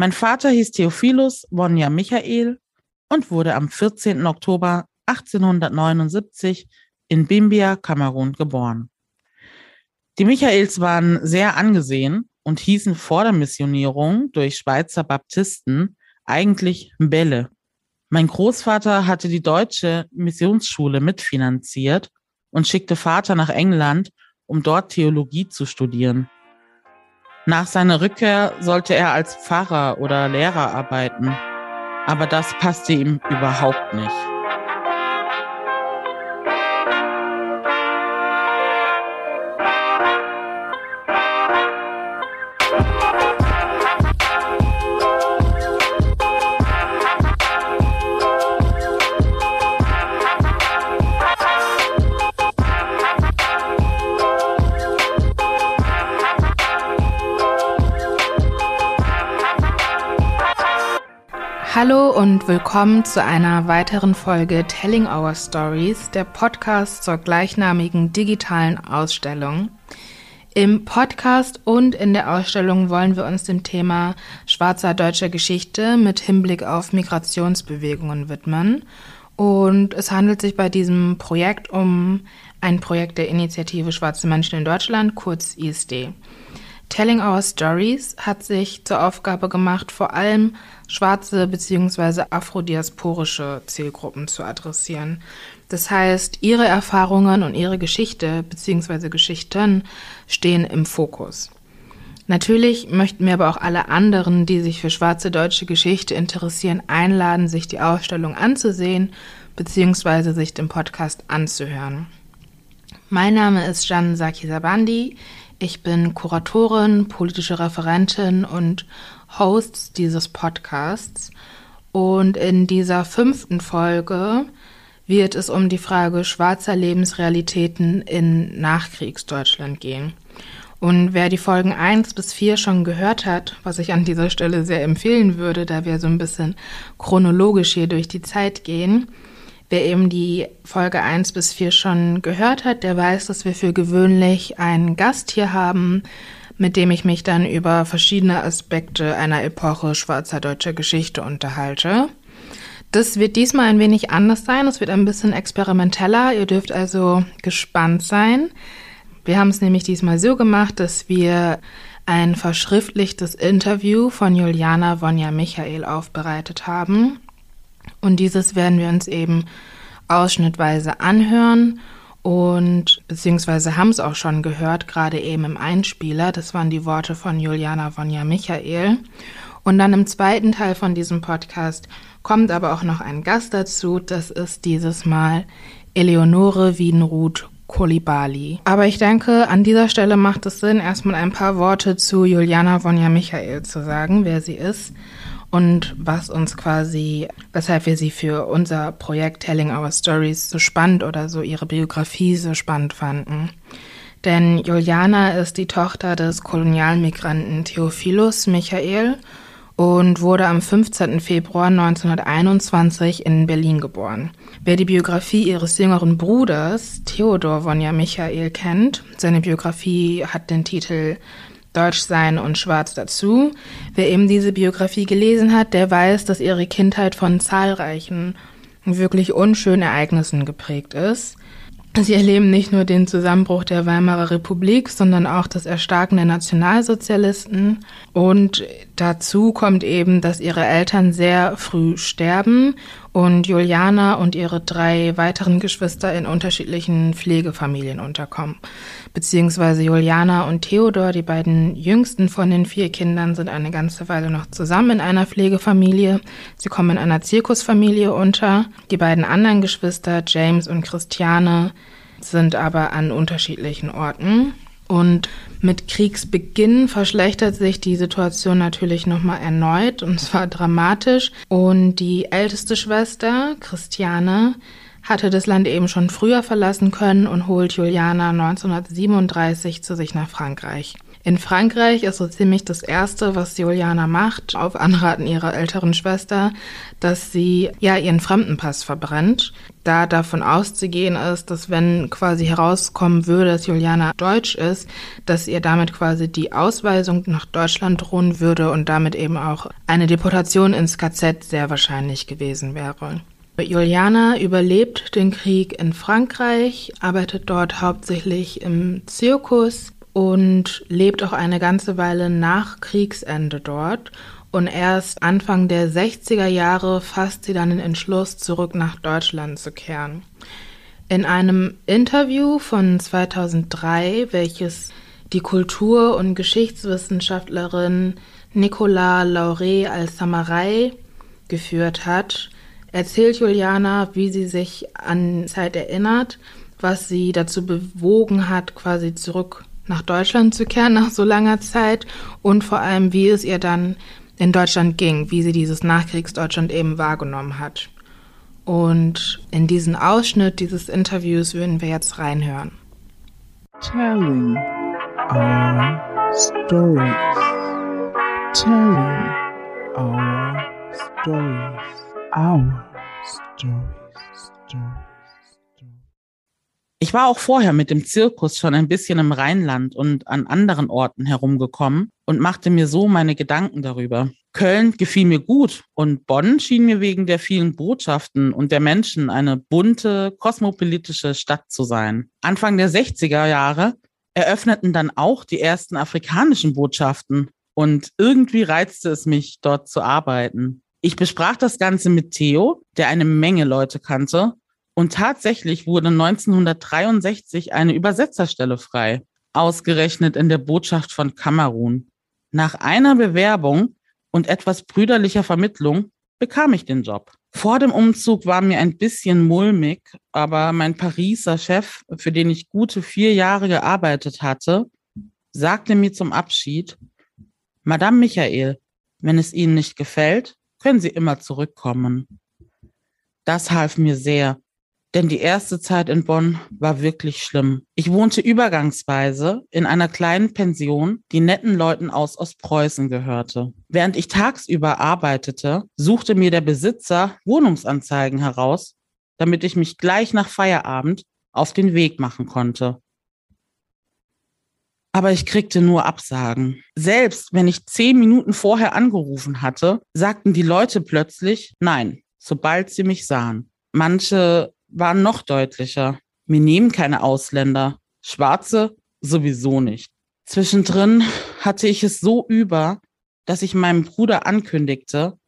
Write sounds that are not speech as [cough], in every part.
Mein Vater hieß Theophilus Wonja Michael und wurde am 14. Oktober 1879 in Bimbia, Kamerun geboren. Die Michaels waren sehr angesehen und hießen vor der Missionierung durch Schweizer Baptisten eigentlich Bälle. Mein Großvater hatte die deutsche Missionsschule mitfinanziert und schickte Vater nach England, um dort Theologie zu studieren. Nach seiner Rückkehr sollte er als Pfarrer oder Lehrer arbeiten, aber das passte ihm überhaupt nicht. Hallo und willkommen zu einer weiteren Folge Telling Our Stories, der Podcast zur gleichnamigen digitalen Ausstellung. Im Podcast und in der Ausstellung wollen wir uns dem Thema schwarzer deutscher Geschichte mit Hinblick auf Migrationsbewegungen widmen. Und es handelt sich bei diesem Projekt um ein Projekt der Initiative Schwarze Menschen in Deutschland, kurz ISD. Telling Our Stories hat sich zur Aufgabe gemacht, vor allem schwarze bzw. afrodiasporische Zielgruppen zu adressieren. Das heißt, ihre Erfahrungen und ihre Geschichte bzw. Geschichten stehen im Fokus. Natürlich möchten wir aber auch alle anderen, die sich für schwarze deutsche Geschichte interessieren, einladen, sich die Ausstellung anzusehen bzw. sich den Podcast anzuhören. Mein Name ist Jan Sakisabandi. Ich bin Kuratorin, politische Referentin und Host dieses Podcasts. Und in dieser fünften Folge wird es um die Frage schwarzer Lebensrealitäten in Nachkriegsdeutschland gehen. Und wer die Folgen 1 bis 4 schon gehört hat, was ich an dieser Stelle sehr empfehlen würde, da wir so ein bisschen chronologisch hier durch die Zeit gehen, Wer eben die Folge 1 bis 4 schon gehört hat, der weiß, dass wir für gewöhnlich einen Gast hier haben, mit dem ich mich dann über verschiedene Aspekte einer Epoche schwarzer deutscher Geschichte unterhalte. Das wird diesmal ein wenig anders sein. Es wird ein bisschen experimenteller. Ihr dürft also gespannt sein. Wir haben es nämlich diesmal so gemacht, dass wir ein verschriftlichtes Interview von Juliana Vonja Michael aufbereitet haben. Und dieses werden wir uns eben ausschnittweise anhören und beziehungsweise haben es auch schon gehört, gerade eben im Einspieler. Das waren die Worte von Juliana Vonja Michael. Und dann im zweiten Teil von diesem Podcast kommt aber auch noch ein Gast dazu. Das ist dieses Mal Eleonore Wiedenruth Kolibali. Aber ich denke, an dieser Stelle macht es Sinn, erstmal ein paar Worte zu Juliana Vonja Michael zu sagen, wer sie ist und was uns quasi, weshalb wir sie für unser Projekt Telling Our Stories so spannend oder so ihre Biografie so spannend fanden. Denn Juliana ist die Tochter des Kolonialmigranten Theophilus Michael und wurde am 15. Februar 1921 in Berlin geboren. Wer die Biografie ihres jüngeren Bruders Theodor Wonja Michael kennt, seine Biografie hat den Titel Deutsch sein und Schwarz dazu. Wer eben diese Biografie gelesen hat, der weiß, dass ihre Kindheit von zahlreichen wirklich unschönen Ereignissen geprägt ist. Sie erleben nicht nur den Zusammenbruch der Weimarer Republik, sondern auch das Erstarken der Nationalsozialisten. Und dazu kommt eben, dass ihre Eltern sehr früh sterben und Juliana und ihre drei weiteren Geschwister in unterschiedlichen Pflegefamilien unterkommen. Beziehungsweise Juliana und Theodor, die beiden jüngsten von den vier Kindern, sind eine ganze Weile noch zusammen in einer Pflegefamilie. Sie kommen in einer Zirkusfamilie unter. Die beiden anderen Geschwister, James und Christiane, sind aber an unterschiedlichen Orten. Und mit Kriegsbeginn verschlechtert sich die Situation natürlich nochmal erneut und zwar dramatisch. Und die älteste Schwester, Christiane, hatte das Land eben schon früher verlassen können und holt Juliana 1937 zu sich nach Frankreich. In Frankreich ist so ziemlich das Erste, was Juliana macht, auf Anraten ihrer älteren Schwester, dass sie ja ihren Fremdenpass verbrennt. Da davon auszugehen ist, dass wenn quasi herauskommen würde, dass Juliana deutsch ist, dass ihr damit quasi die Ausweisung nach Deutschland drohen würde und damit eben auch eine Deportation ins KZ sehr wahrscheinlich gewesen wäre. Juliana überlebt den Krieg in Frankreich, arbeitet dort hauptsächlich im Zirkus und lebt auch eine ganze Weile nach Kriegsende dort. Und erst Anfang der 60er Jahre fasst sie dann den Entschluss, zurück nach Deutschland zu kehren. In einem Interview von 2003, welches die Kultur- und Geschichtswissenschaftlerin Nicola Lauré als Samarei geführt hat, erzählt Juliana, wie sie sich an Zeit erinnert, was sie dazu bewogen hat, quasi zurück nach Deutschland zu kehren nach so langer Zeit und vor allem, wie es ihr dann in Deutschland ging, wie sie dieses Nachkriegsdeutschland eben wahrgenommen hat. Und in diesen Ausschnitt dieses Interviews würden wir jetzt reinhören. Telling our stories. Telling our stories. Our stories. Stories. Ich war auch vorher mit dem Zirkus schon ein bisschen im Rheinland und an anderen Orten herumgekommen und machte mir so meine Gedanken darüber. Köln gefiel mir gut und Bonn schien mir wegen der vielen Botschaften und der Menschen eine bunte, kosmopolitische Stadt zu sein. Anfang der 60er Jahre eröffneten dann auch die ersten afrikanischen Botschaften und irgendwie reizte es mich, dort zu arbeiten. Ich besprach das Ganze mit Theo, der eine Menge Leute kannte und tatsächlich wurde 1963 eine Übersetzerstelle frei, ausgerechnet in der Botschaft von Kamerun. Nach einer Bewerbung und etwas brüderlicher Vermittlung bekam ich den Job. Vor dem Umzug war mir ein bisschen mulmig, aber mein Pariser Chef, für den ich gute vier Jahre gearbeitet hatte, sagte mir zum Abschied, Madame Michael, wenn es Ihnen nicht gefällt, können Sie immer zurückkommen. Das half mir sehr, denn die erste Zeit in Bonn war wirklich schlimm. Ich wohnte übergangsweise in einer kleinen Pension, die netten Leuten aus Ostpreußen gehörte. Während ich tagsüber arbeitete, suchte mir der Besitzer Wohnungsanzeigen heraus, damit ich mich gleich nach Feierabend auf den Weg machen konnte. Aber ich kriegte nur Absagen. Selbst wenn ich zehn Minuten vorher angerufen hatte, sagten die Leute plötzlich Nein, sobald sie mich sahen. Manche waren noch deutlicher. Wir nehmen keine Ausländer. Schwarze sowieso nicht. Zwischendrin hatte ich es so über, dass ich meinem Bruder ankündigte,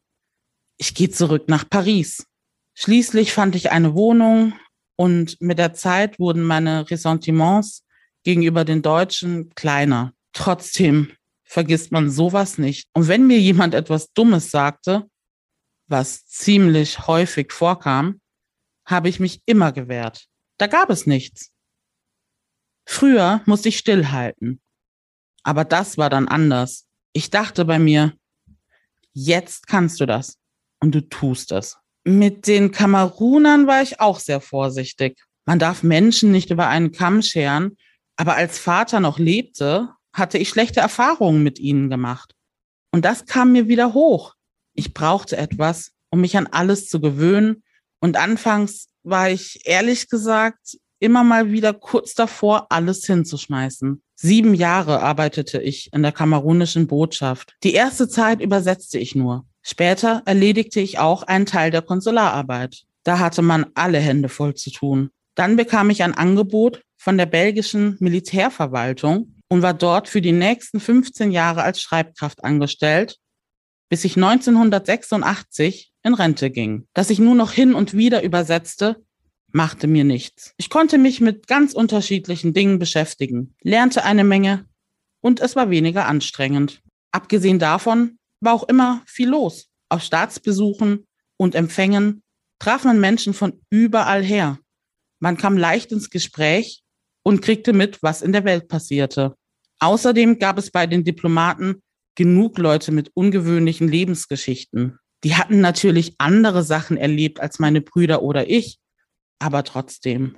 ich gehe zurück nach Paris. Schließlich fand ich eine Wohnung und mit der Zeit wurden meine Ressentiments gegenüber den Deutschen kleiner. Trotzdem vergisst man sowas nicht. Und wenn mir jemand etwas Dummes sagte, was ziemlich häufig vorkam, habe ich mich immer gewehrt. Da gab es nichts. Früher musste ich stillhalten. Aber das war dann anders. Ich dachte bei mir, jetzt kannst du das. Und du tust es. Mit den Kamerunern war ich auch sehr vorsichtig. Man darf Menschen nicht über einen Kamm scheren, aber als Vater noch lebte, hatte ich schlechte Erfahrungen mit ihnen gemacht. Und das kam mir wieder hoch. Ich brauchte etwas, um mich an alles zu gewöhnen und anfangs war ich ehrlich gesagt immer mal wieder kurz davor, alles hinzuschmeißen. Sieben Jahre arbeitete ich in der kamerunischen Botschaft. Die erste Zeit übersetzte ich nur. Später erledigte ich auch einen Teil der Konsulararbeit. Da hatte man alle Hände voll zu tun. Dann bekam ich ein Angebot von der belgischen Militärverwaltung und war dort für die nächsten 15 Jahre als Schreibkraft angestellt, bis ich 1986 in Rente ging. Dass ich nur noch hin und wieder übersetzte, machte mir nichts. Ich konnte mich mit ganz unterschiedlichen Dingen beschäftigen, lernte eine Menge und es war weniger anstrengend. Abgesehen davon war auch immer viel los. Auf Staatsbesuchen und Empfängen traf man Menschen von überall her. Man kam leicht ins Gespräch und kriegte mit, was in der Welt passierte. Außerdem gab es bei den Diplomaten genug Leute mit ungewöhnlichen Lebensgeschichten. Die hatten natürlich andere Sachen erlebt als meine Brüder oder ich, aber trotzdem.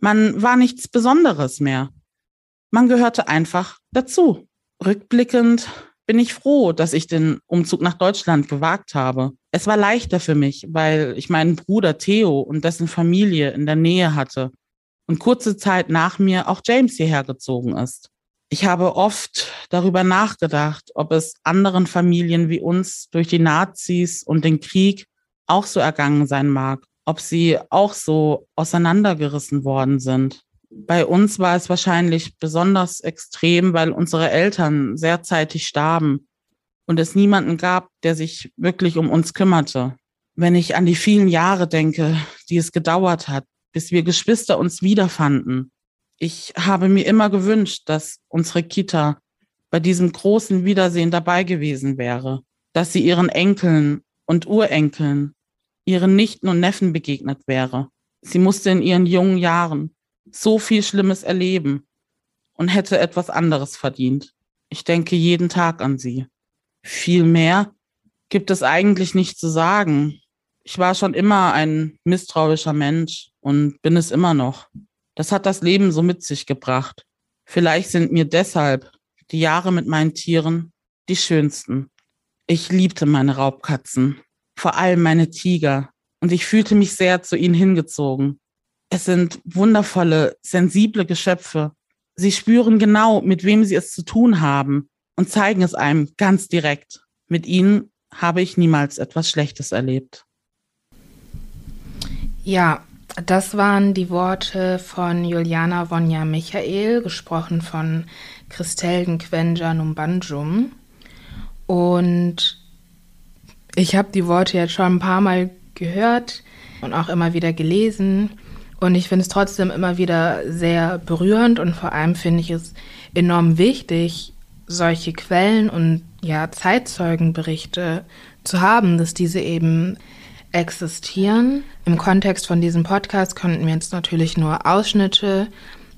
Man war nichts Besonderes mehr. Man gehörte einfach dazu. Rückblickend bin ich froh, dass ich den Umzug nach Deutschland gewagt habe. Es war leichter für mich, weil ich meinen Bruder Theo und dessen Familie in der Nähe hatte und kurze Zeit nach mir auch James hierher gezogen ist. Ich habe oft darüber nachgedacht, ob es anderen Familien wie uns durch die Nazis und den Krieg auch so ergangen sein mag, ob sie auch so auseinandergerissen worden sind. Bei uns war es wahrscheinlich besonders extrem, weil unsere Eltern sehr zeitig starben und es niemanden gab, der sich wirklich um uns kümmerte. Wenn ich an die vielen Jahre denke, die es gedauert hat, bis wir Geschwister uns wiederfanden. Ich habe mir immer gewünscht, dass unsere Kita bei diesem großen Wiedersehen dabei gewesen wäre, dass sie ihren Enkeln und Urenkeln, ihren Nichten und Neffen begegnet wäre. Sie musste in ihren jungen Jahren so viel Schlimmes erleben und hätte etwas anderes verdient. Ich denke jeden Tag an sie. Viel mehr gibt es eigentlich nicht zu sagen. Ich war schon immer ein misstrauischer Mensch und bin es immer noch. Das hat das Leben so mit sich gebracht. Vielleicht sind mir deshalb die Jahre mit meinen Tieren die schönsten. Ich liebte meine Raubkatzen, vor allem meine Tiger, und ich fühlte mich sehr zu ihnen hingezogen. Es sind wundervolle, sensible Geschöpfe. Sie spüren genau, mit wem sie es zu tun haben und zeigen es einem ganz direkt. Mit ihnen habe ich niemals etwas Schlechtes erlebt. Ja, das waren die Worte von Juliana Vonja Michael, gesprochen von Christelden Quenja Numbanjum. Und ich habe die Worte jetzt schon ein paar Mal gehört und auch immer wieder gelesen. Und ich finde es trotzdem immer wieder sehr berührend und vor allem finde ich es enorm wichtig, solche Quellen und ja, Zeitzeugenberichte zu haben, dass diese eben existieren. Im Kontext von diesem Podcast konnten wir jetzt natürlich nur Ausschnitte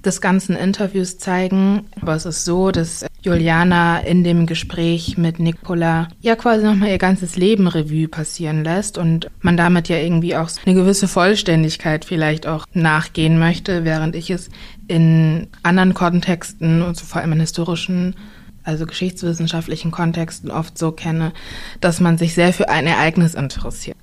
des ganzen Interviews zeigen. Aber es ist so, dass Juliana in dem Gespräch mit Nicola ja quasi nochmal ihr ganzes Leben Revue passieren lässt und man damit ja irgendwie auch eine gewisse Vollständigkeit vielleicht auch nachgehen möchte, während ich es in anderen Kontexten und so vor allem in historischen also geschichtswissenschaftlichen Kontexten oft so kenne, dass man sich sehr für ein Ereignis interessiert.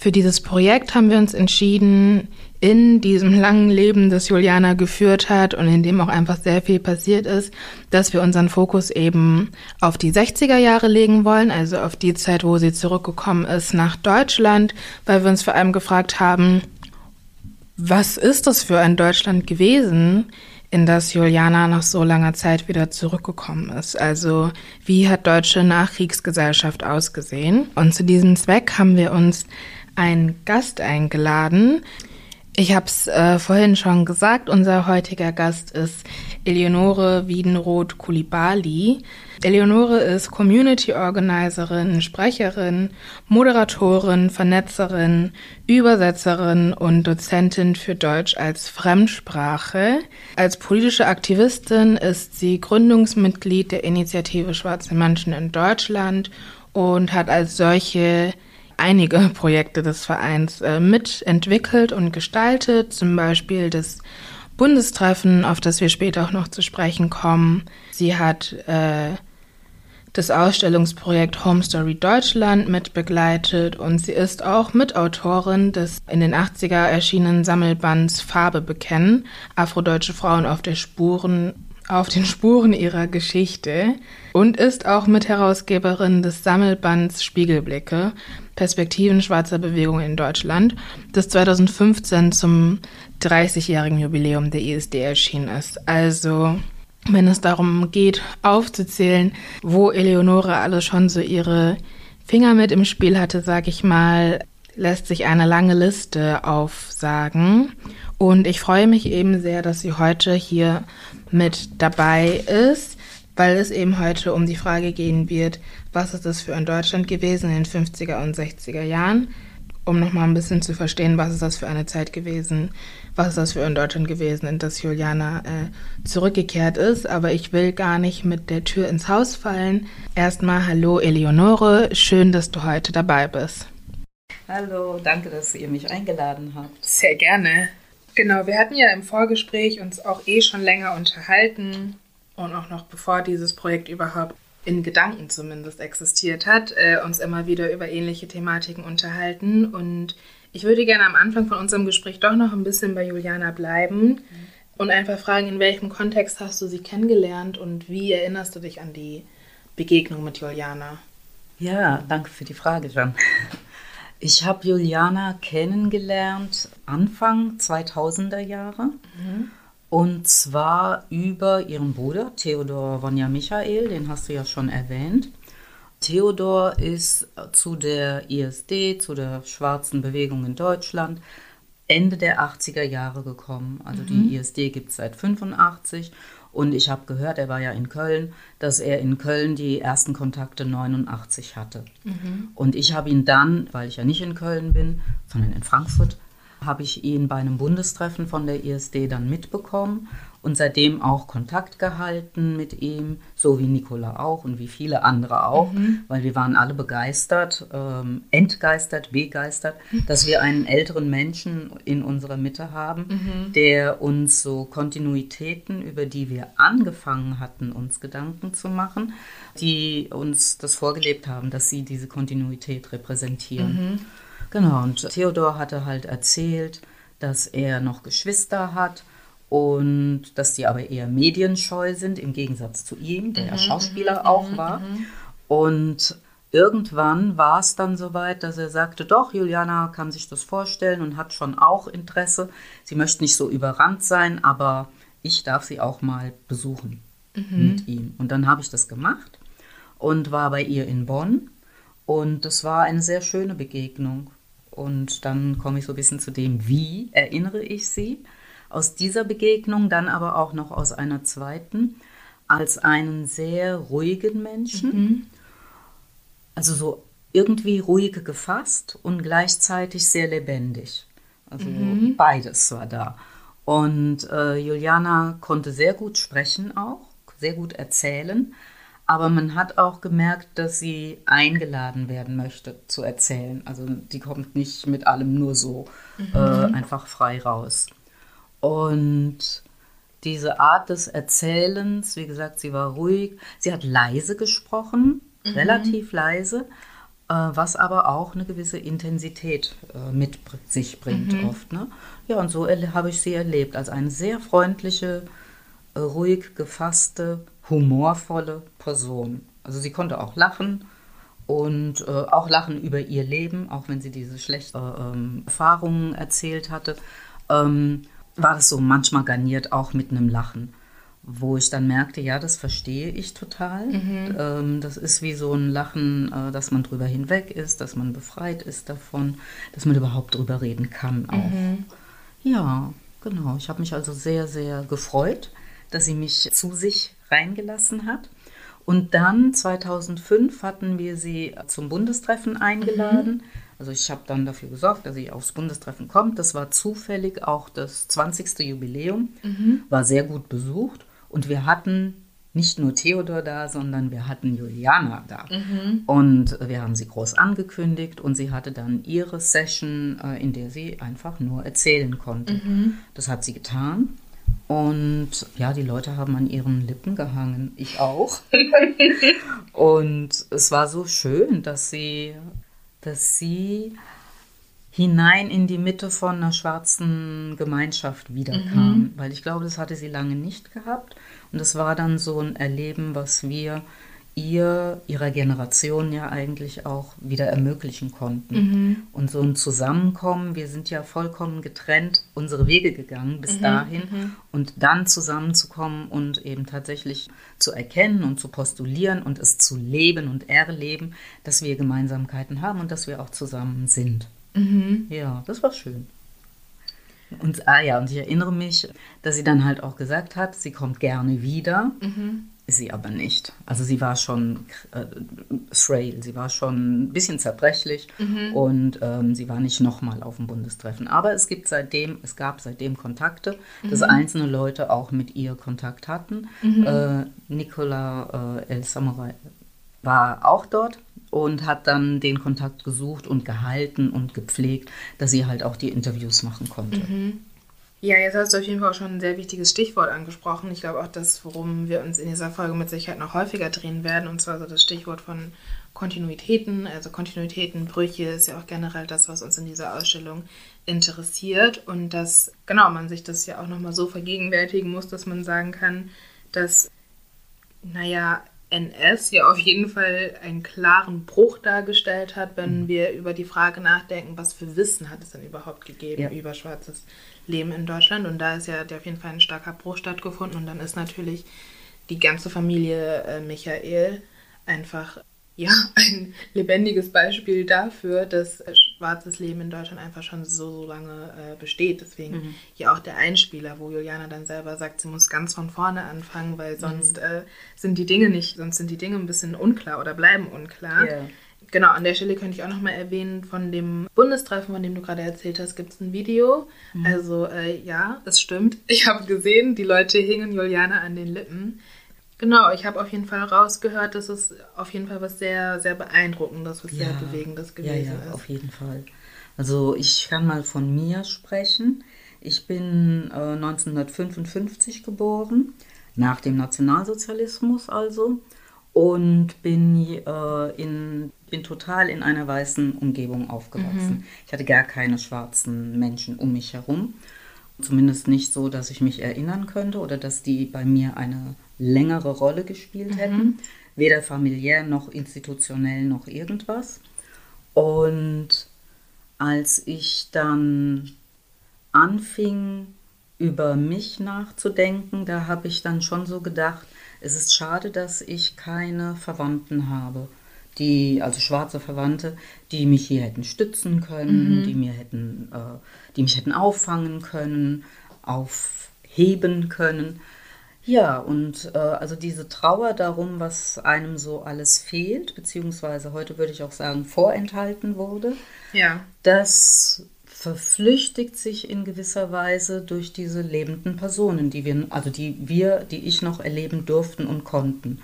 Für dieses Projekt haben wir uns entschieden, in diesem langen Leben, das Juliana geführt hat und in dem auch einfach sehr viel passiert ist, dass wir unseren Fokus eben auf die 60er Jahre legen wollen, also auf die Zeit, wo sie zurückgekommen ist nach Deutschland, weil wir uns vor allem gefragt haben, was ist das für ein Deutschland gewesen, in das Juliana nach so langer Zeit wieder zurückgekommen ist. Also wie hat deutsche Nachkriegsgesellschaft ausgesehen? Und zu diesem Zweck haben wir uns einen Gast eingeladen. Ich habe es äh, vorhin schon gesagt, unser heutiger Gast ist Eleonore Wiedenroth Kulibali. Eleonore ist Community Organizerin, Sprecherin, Moderatorin, Vernetzerin, Übersetzerin und Dozentin für Deutsch als Fremdsprache. Als politische Aktivistin ist sie Gründungsmitglied der Initiative Schwarze Menschen in Deutschland und hat als solche einige [laughs] Projekte des Vereins äh, mitentwickelt und gestaltet, zum Beispiel das Bundestreffen, auf das wir später auch noch zu sprechen kommen. Sie hat äh, das Ausstellungsprojekt Home Story Deutschland mitbegleitet und sie ist auch Mitautorin des in den 80er erschienenen Sammelbands Farbe bekennen, afrodeutsche Frauen auf der Spuren auf den Spuren ihrer Geschichte und ist auch Mitherausgeberin des Sammelbands Spiegelblicke, Perspektiven schwarzer Bewegung in Deutschland, das 2015 zum 30-jährigen Jubiläum der ISD erschienen ist. Also, wenn es darum geht, aufzuzählen, wo Eleonore alle schon so ihre Finger mit im Spiel hatte, sage ich mal, lässt sich eine lange Liste aufsagen. Und ich freue mich eben sehr, dass sie heute hier mit dabei ist, weil es eben heute um die Frage gehen wird, was ist das für ein Deutschland gewesen in den 50er und 60er Jahren, um nochmal ein bisschen zu verstehen, was ist das für eine Zeit gewesen, was ist das für ein Deutschland gewesen, in das Juliana äh, zurückgekehrt ist. Aber ich will gar nicht mit der Tür ins Haus fallen. Erstmal hallo Eleonore, schön, dass du heute dabei bist. Hallo, danke, dass ihr mich eingeladen habt. Sehr gerne. Genau, wir hatten ja im Vorgespräch uns auch eh schon länger unterhalten und auch noch bevor dieses Projekt überhaupt in Gedanken zumindest existiert hat, äh, uns immer wieder über ähnliche Thematiken unterhalten. Und ich würde gerne am Anfang von unserem Gespräch doch noch ein bisschen bei Juliana bleiben mhm. und einfach fragen, in welchem Kontext hast du sie kennengelernt und wie erinnerst du dich an die Begegnung mit Juliana? Ja, danke für die Frage, Jan. Ich habe Juliana kennengelernt Anfang 2000er Jahre. Mhm. Und zwar über ihren Bruder Theodor Wonja Michael, den hast du ja schon erwähnt. Theodor ist zu der ISD, zu der schwarzen Bewegung in Deutschland, Ende der 80er Jahre gekommen. Also mhm. die ISD gibt es seit 85 und ich habe gehört, er war ja in Köln, dass er in Köln die ersten Kontakte 89 hatte. Mhm. Und ich habe ihn dann, weil ich ja nicht in Köln bin, sondern in Frankfurt, habe ich ihn bei einem Bundestreffen von der ISD dann mitbekommen und seitdem auch Kontakt gehalten mit ihm, so wie Nicola auch und wie viele andere auch, mhm. weil wir waren alle begeistert, ähm, entgeistert, begeistert, dass wir einen älteren Menschen in unserer Mitte haben, mhm. der uns so Kontinuitäten, über die wir angefangen hatten, uns Gedanken zu machen, die uns das vorgelebt haben, dass sie diese Kontinuität repräsentieren. Mhm. Genau, und Theodor hatte halt erzählt, dass er noch Geschwister hat und dass die aber eher medienscheu sind, im Gegensatz zu ihm, der ja Schauspieler mhm, auch mhm, war. Mhm. Und irgendwann war es dann soweit, dass er sagte, doch, Juliana kann sich das vorstellen und hat schon auch Interesse. Sie möchte nicht so überrannt sein, aber ich darf sie auch mal besuchen mhm. mit ihm. Und dann habe ich das gemacht und war bei ihr in Bonn. Und das war eine sehr schöne Begegnung. Und dann komme ich so ein bisschen zu dem, wie erinnere ich sie aus dieser Begegnung, dann aber auch noch aus einer zweiten, als einen sehr ruhigen Menschen. Mhm. Also so irgendwie ruhig gefasst und gleichzeitig sehr lebendig. Also mhm. beides war da. Und äh, Juliana konnte sehr gut sprechen auch, sehr gut erzählen, aber man hat auch gemerkt, dass sie eingeladen werden möchte zu erzählen. Also die kommt nicht mit allem nur so mhm. äh, einfach frei raus. Und diese Art des Erzählens, wie gesagt, sie war ruhig. Sie hat leise gesprochen, mhm. relativ leise, äh, was aber auch eine gewisse Intensität äh, mit sich bringt mhm. oft. Ne? Ja, und so habe ich sie erlebt, als eine sehr freundliche, äh, ruhig gefasste, humorvolle Person. Also sie konnte auch lachen und äh, auch lachen über ihr Leben, auch wenn sie diese schlechten äh, Erfahrungen erzählt hatte, ähm, war das so manchmal garniert auch mit einem Lachen, wo ich dann merkte, ja, das verstehe ich total. Mhm. Ähm, das ist wie so ein Lachen, äh, dass man drüber hinweg ist, dass man befreit ist davon, dass man überhaupt drüber reden kann auch. Mhm. Ja, genau. Ich habe mich also sehr, sehr gefreut, dass sie mich zu sich reingelassen hat. Und dann 2005 hatten wir sie zum Bundestreffen eingeladen. Mhm. Also ich habe dann dafür gesorgt, dass sie aufs Bundestreffen kommt. Das war zufällig auch das 20. Jubiläum, mhm. war sehr gut besucht. Und wir hatten nicht nur Theodor da, sondern wir hatten Juliana da. Mhm. Und wir haben sie groß angekündigt und sie hatte dann ihre Session, äh, in der sie einfach nur erzählen konnte. Mhm. Das hat sie getan. Und ja, die Leute haben an ihren Lippen gehangen. Ich auch. [laughs] und es war so schön, dass sie, dass sie hinein in die Mitte von einer schwarzen Gemeinschaft wiederkam. Mhm. Weil ich glaube, das hatte sie lange nicht gehabt. Und es war dann so ein Erleben, was wir ihr, ihrer Generation ja eigentlich auch wieder ermöglichen konnten. Mhm. Und so ein Zusammenkommen, wir sind ja vollkommen getrennt unsere Wege gegangen bis mhm. dahin mhm. und dann zusammenzukommen und eben tatsächlich zu erkennen und zu postulieren und es zu leben und erleben, dass wir Gemeinsamkeiten haben und dass wir auch zusammen sind. Mhm. Ja, das war schön. Und ah ja, und ich erinnere mich, dass sie dann halt auch gesagt hat, sie kommt gerne wieder. Mhm ist sie aber nicht. Also sie war schon äh, frail, sie war schon ein bisschen zerbrechlich mhm. und ähm, sie war nicht nochmal auf dem Bundestreffen. Aber es gibt seitdem, es gab seitdem Kontakte, mhm. dass einzelne Leute auch mit ihr Kontakt hatten. Mhm. Äh, Nicola äh, El Samurai war auch dort und hat dann den Kontakt gesucht und gehalten und gepflegt, dass sie halt auch die Interviews machen konnte. Mhm. Ja, jetzt hast du auf jeden Fall auch schon ein sehr wichtiges Stichwort angesprochen. Ich glaube auch das, worum wir uns in dieser Folge mit Sicherheit noch häufiger drehen werden, und zwar so das Stichwort von Kontinuitäten. Also Kontinuitäten, Brüche ist ja auch generell das, was uns in dieser Ausstellung interessiert. Und dass, genau, man sich das ja auch nochmal so vergegenwärtigen muss, dass man sagen kann, dass, naja, NS ja auf jeden Fall einen klaren Bruch dargestellt hat, wenn mhm. wir über die Frage nachdenken, was für Wissen hat es denn überhaupt gegeben ja. über schwarzes Leben in Deutschland. Und da ist ja auf jeden Fall ein starker Bruch stattgefunden. Und dann ist natürlich die ganze Familie äh, Michael einfach ja, [laughs] ein lebendiges Beispiel dafür, dass schwarzes Leben in Deutschland einfach schon so, so lange äh, besteht. Deswegen mhm. hier auch der Einspieler, wo Juliana dann selber sagt, sie muss ganz von vorne anfangen, weil mhm. sonst mhm. äh, sind die Dinge nicht, sonst sind die Dinge ein bisschen unklar oder bleiben unklar. Yeah. Genau, an der Stelle könnte ich auch nochmal erwähnen, von dem Bundestreffen, von dem du gerade erzählt hast, gibt es ein Video. Mhm. Also äh, ja, es stimmt. Ich habe gesehen, die Leute hingen Juliana an den Lippen. Genau, ich habe auf jeden Fall rausgehört, dass es auf jeden Fall was sehr, sehr beeindruckendes, was ja, sehr bewegendes gewesen ja, ja, ist. auf jeden Fall. Also ich kann mal von mir sprechen. Ich bin äh, 1955 geboren, nach dem Nationalsozialismus also, und bin, äh, in, bin total in einer weißen Umgebung aufgewachsen. Mhm. Ich hatte gar keine schwarzen Menschen um mich herum. Zumindest nicht so, dass ich mich erinnern könnte oder dass die bei mir eine längere Rolle gespielt hätten. Mhm. Weder familiär noch institutionell noch irgendwas. Und als ich dann anfing, über mich nachzudenken, da habe ich dann schon so gedacht, es ist schade, dass ich keine Verwandten habe, die, also schwarze Verwandte, die mich hier hätten stützen können, mhm. die mir hätten, äh, die mich hätten auffangen können, aufheben können. Ja, und äh, also diese Trauer darum, was einem so alles fehlt, beziehungsweise heute würde ich auch sagen, vorenthalten wurde, ja. das verflüchtigt sich in gewisser Weise durch diese lebenden Personen, die wir, also die wir, die ich noch erleben durften und konnten.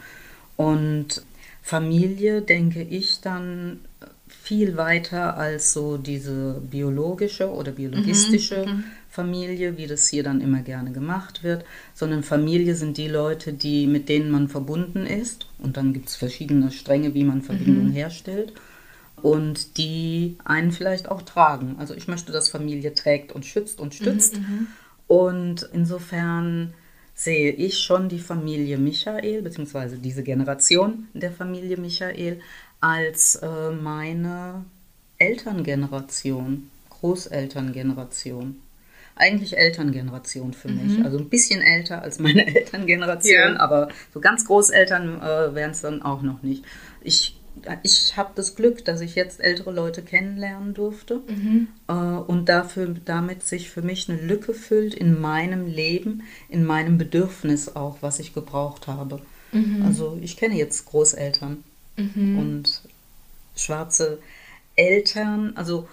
Und Familie denke ich dann viel weiter als so diese biologische oder biologistische mhm, mhm. Familie, wie das hier dann immer gerne gemacht wird, sondern Familie sind die Leute, die, mit denen man verbunden ist. Und dann gibt es verschiedene Stränge, wie man Verbindungen mhm. herstellt. Und die einen vielleicht auch tragen. Also ich möchte, dass Familie trägt und schützt und stützt. Mhm, mhm. und insofern sehe ich schon die Familie Michael, beziehungsweise diese Generation der Familie Michael, als äh, meine Elterngeneration, Großelterngeneration eigentlich Elterngeneration für mhm. mich. Also ein bisschen älter als meine [laughs] Elterngeneration, ja. aber so ganz Großeltern äh, wären es dann auch noch nicht. Ich, ich habe das Glück, dass ich jetzt ältere Leute kennenlernen durfte mhm. äh, und dafür, damit sich für mich eine Lücke füllt in meinem Leben, in meinem Bedürfnis auch, was ich gebraucht habe. Mhm. Also ich kenne jetzt Großeltern mhm. und schwarze Eltern, also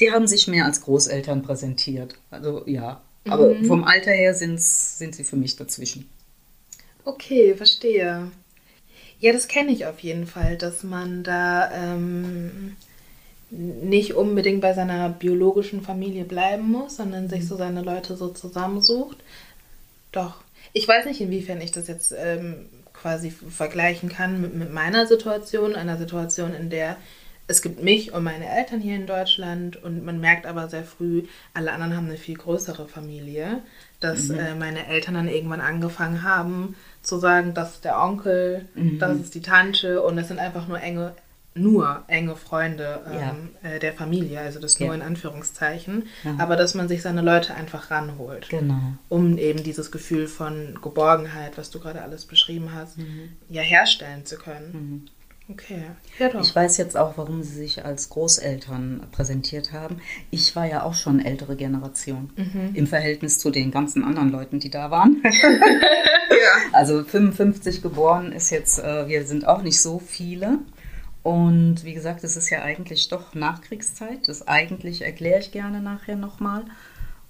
die haben sich mehr als Großeltern präsentiert. Also ja, aber mhm. vom Alter her sind sie für mich dazwischen. Okay, verstehe. Ja, das kenne ich auf jeden Fall, dass man da ähm, nicht unbedingt bei seiner biologischen Familie bleiben muss, sondern sich so seine Leute so zusammensucht. Doch. Ich weiß nicht, inwiefern ich das jetzt ähm, quasi vergleichen kann mit, mit meiner Situation, einer Situation, in der es gibt mich und meine Eltern hier in Deutschland und man merkt aber sehr früh, alle anderen haben eine viel größere Familie, dass mhm. äh, meine Eltern dann irgendwann angefangen haben zu sagen, das ist der Onkel, mhm. das ist die Tante und das sind einfach nur enge, nur enge Freunde ähm, ja. äh, der Familie, also das nur ja. in Anführungszeichen, ja. aber dass man sich seine Leute einfach ranholt, genau. um eben dieses Gefühl von Geborgenheit, was du gerade alles beschrieben hast, mhm. ja herstellen zu können. Mhm. Okay, ja doch. Ich weiß jetzt auch, warum Sie sich als Großeltern präsentiert haben. Ich war ja auch schon ältere Generation mhm. im Verhältnis zu den ganzen anderen Leuten, die da waren. [laughs] ja. Also 55 geboren ist jetzt, äh, wir sind auch nicht so viele. Und wie gesagt, es ist ja eigentlich doch Nachkriegszeit. Das eigentlich erkläre ich gerne nachher nochmal.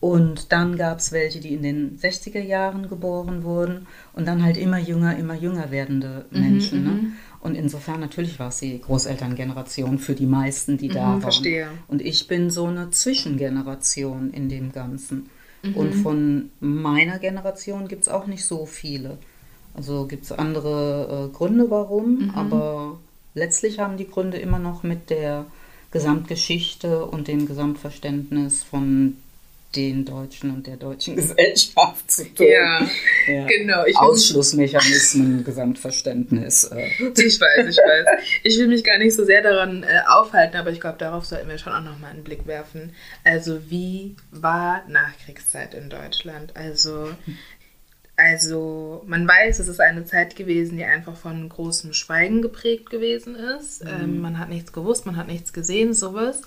Und dann gab es welche, die in den 60er Jahren geboren wurden und dann halt immer jünger, immer jünger werdende mhm, Menschen. Mhm, ne? Und insofern natürlich war es die Großelterngeneration für die meisten, die da mhm, waren. Verstehe. Und ich bin so eine Zwischengeneration in dem Ganzen. Und von meiner Generation gibt es auch nicht so viele. Also gibt es andere äh, Gründe, warum, aber letztlich haben die Gründe immer noch mit der Gesamtgeschichte und dem Gesamtverständnis von den Deutschen und der deutschen [laughs] Gesellschaft zu tun. Ja, Ja. genau. Ausschlussmechanismen, Gesamtverständnis. Äh. ich weiß, ich weiß. Ich will mich gar nicht so sehr daran äh, aufhalten, aber ich glaube, darauf sollten wir schon auch nochmal einen Blick werfen. Also, wie war Nachkriegszeit in Deutschland? Also, also man weiß, es ist eine Zeit gewesen, die einfach von großem Schweigen geprägt gewesen ist. Ähm, man hat nichts gewusst, man hat nichts gesehen, sowas.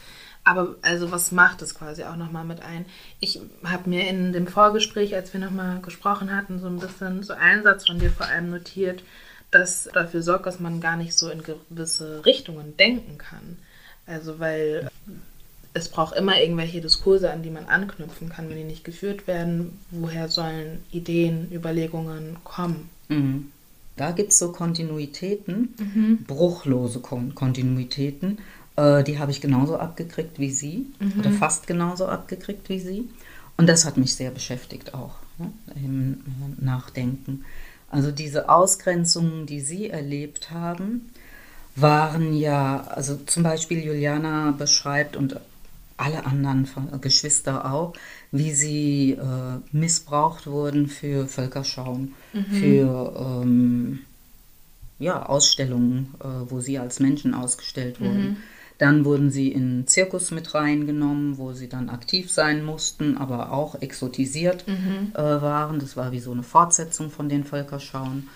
Aber also was macht es quasi auch nochmal mit ein? Ich habe mir in dem Vorgespräch, als wir nochmal gesprochen hatten, so ein bisschen so einen Satz von dir vor allem notiert, das dafür sorgt, dass man gar nicht so in gewisse Richtungen denken kann. Also weil es braucht immer irgendwelche Diskurse, an die man anknüpfen kann. Wenn die nicht geführt werden, woher sollen Ideen, Überlegungen kommen? Mhm. Da gibt es so Kontinuitäten, bruchlose Kon Kontinuitäten. Äh, die habe ich genauso abgekriegt wie Sie oder fast genauso abgekriegt wie Sie. Und das hat mich sehr beschäftigt auch ne, im äh, Nachdenken. Also diese Ausgrenzungen, die Sie erlebt haben, waren ja, also zum Beispiel Juliana beschreibt und alle anderen Ver- Geschwister auch, wie sie äh, missbraucht wurden für Völkerschauen, für ähm, ja, Ausstellungen, äh, wo sie als Menschen ausgestellt wurden. Dann wurden sie in Zirkus mit reingenommen, wo sie dann aktiv sein mussten, aber auch exotisiert äh, waren. Das war wie so eine Fortsetzung von den Völkerschauen.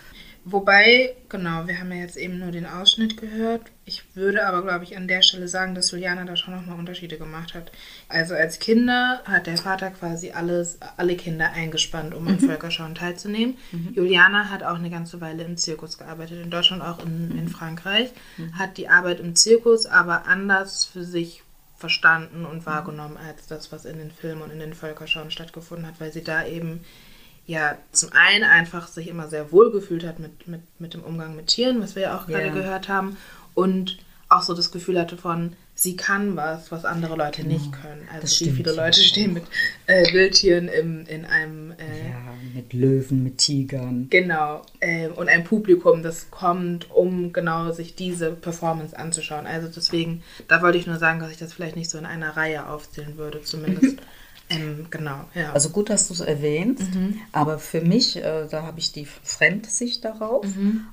Wobei, genau, wir haben ja jetzt eben nur den Ausschnitt gehört. Ich würde aber, glaube ich, an der Stelle sagen, dass Juliana da schon nochmal Unterschiede gemacht hat. Also als Kinder hat der Vater quasi alles, alle Kinder eingespannt, um an Völkerschauen teilzunehmen. Juliana hat auch eine ganze Weile im Zirkus gearbeitet, in Deutschland, auch in, in Frankreich. Hat die Arbeit im Zirkus aber anders für sich verstanden und wahrgenommen als das, was in den Filmen und in den Völkerschauen stattgefunden hat, weil sie da eben ja zum einen einfach sich immer sehr wohl gefühlt hat mit, mit, mit dem Umgang mit Tieren, was wir ja auch gerade Ja. gehört haben, und auch so das Gefühl hatte von, sie kann was, was andere Leute nicht können. Also wie viele Leute stehen mit äh, Wildtieren im, in einem äh, Ja, mit Löwen, mit Tigern. Genau. Ähm, und ein Publikum, das kommt, um genau sich diese Performance anzuschauen. Also deswegen, da wollte ich nur sagen, dass ich das vielleicht nicht so in einer Reihe aufzählen würde, zumindest. [laughs] ähm, genau, ja. Also gut, dass du es erwähnst, aber für mich, äh, da habe ich die Fremdsicht darauf.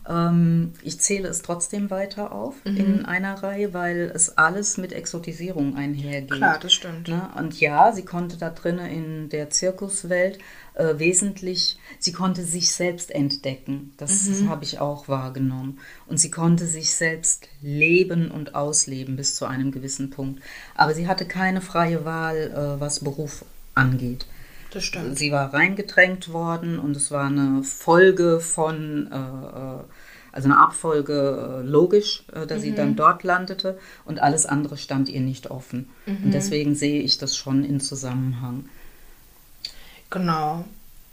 Ähm, ich zähle es trotzdem weiter auf in einer Reihe, weil es alles mit Exotisierung einhergeht. Klar, das stimmt. Ne? Und ja, sie konnte da drinnen in der Zirkuswelt äh, wesentlich, sie konnte sich selbst entdecken. Das habe ich auch wahrgenommen. Und sie konnte sich selbst leben und ausleben bis zu einem gewissen Punkt. Aber sie hatte keine freie Wahl, äh, was Beruf angeht. Das stimmt. Sie war reingedrängt worden und es war eine Folge von, äh, äh, also eine Abfolge äh, logisch, äh, dass sie dann dort landete und alles andere stand ihr nicht offen. Und deswegen sehe ich das schon in Zusammenhang. Genau.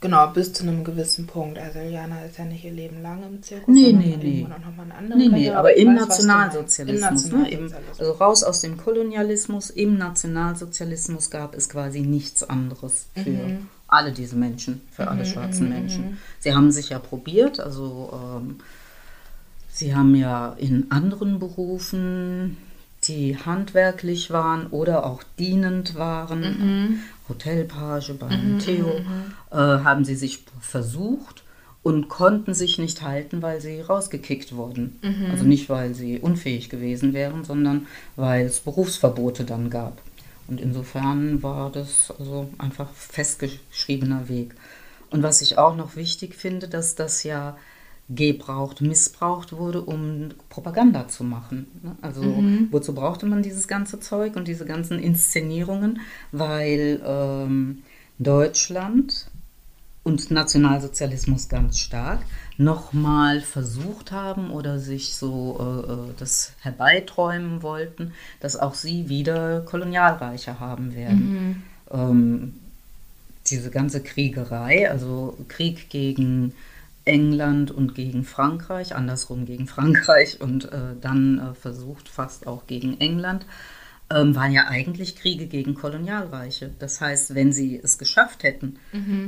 Genau, bis zu einem gewissen Punkt. Also Jana ist ja nicht ihr Leben lang im Zirkus. Nee, nee, nee. Nee, nee, aber im weiß. Nationalsozialismus. Ne? Im, also raus aus dem Kolonialismus, im Nationalsozialismus gab es quasi nichts anderes für Mhm. alle diese Menschen, für alle schwarzen Menschen. Sie haben sich ja probiert, also ähm, sie haben ja in anderen Berufen, die handwerklich waren oder auch dienend waren, Mhm. Hotelpage beim Theo, äh, haben sie sich versucht und konnten sich nicht halten, weil sie rausgekickt wurden. Mhm. Also nicht, weil sie unfähig gewesen wären, sondern weil es Berufsverbote dann gab. Und insofern war das also einfach festgeschriebener Weg. Und was ich auch noch wichtig finde, dass das ja gebraucht, missbraucht wurde, um Propaganda zu machen. ne? Also wozu brauchte man dieses ganze Zeug und diese ganzen Inszenierungen? Weil ähm, Deutschland und Nationalsozialismus ganz stark nochmal versucht haben oder sich so äh, äh, das herbeiträumen wollten, dass auch sie wieder Kolonialreiche haben werden. Ähm, diese ganze Kriegerei, also Krieg gegen England und gegen Frankreich, andersrum gegen Frankreich und äh, dann äh, versucht fast auch gegen England. ähm, waren ja eigentlich Kriege gegen Kolonialreiche. Das heißt, wenn sie es geschafft hätten,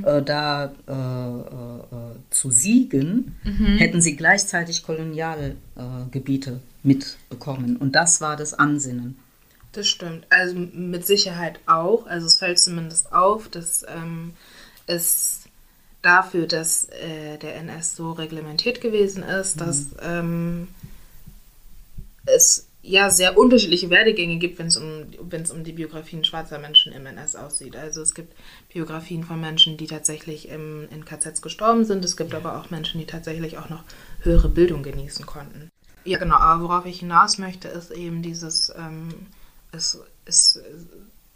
äh, da äh, äh, äh, zu siegen, hätten sie gleichzeitig Kolonialgebiete mitbekommen. Und das war das Ansinnen. Das stimmt. Also mit Sicherheit auch. Also es fällt zumindest auf, dass ähm, es dafür, dass äh, der NS so reglementiert gewesen ist, dass ähm, es ja sehr unterschiedliche Werdegänge gibt, wenn es um, wenn es um die Biografien schwarzer Menschen im NS aussieht. Also es gibt Biografien von Menschen, die tatsächlich im, in KZs gestorben sind. Es gibt aber auch Menschen, die tatsächlich auch noch höhere Bildung genießen konnten. Ja, genau. Aber worauf ich hinaus möchte, ist eben dieses, ähm, es, es,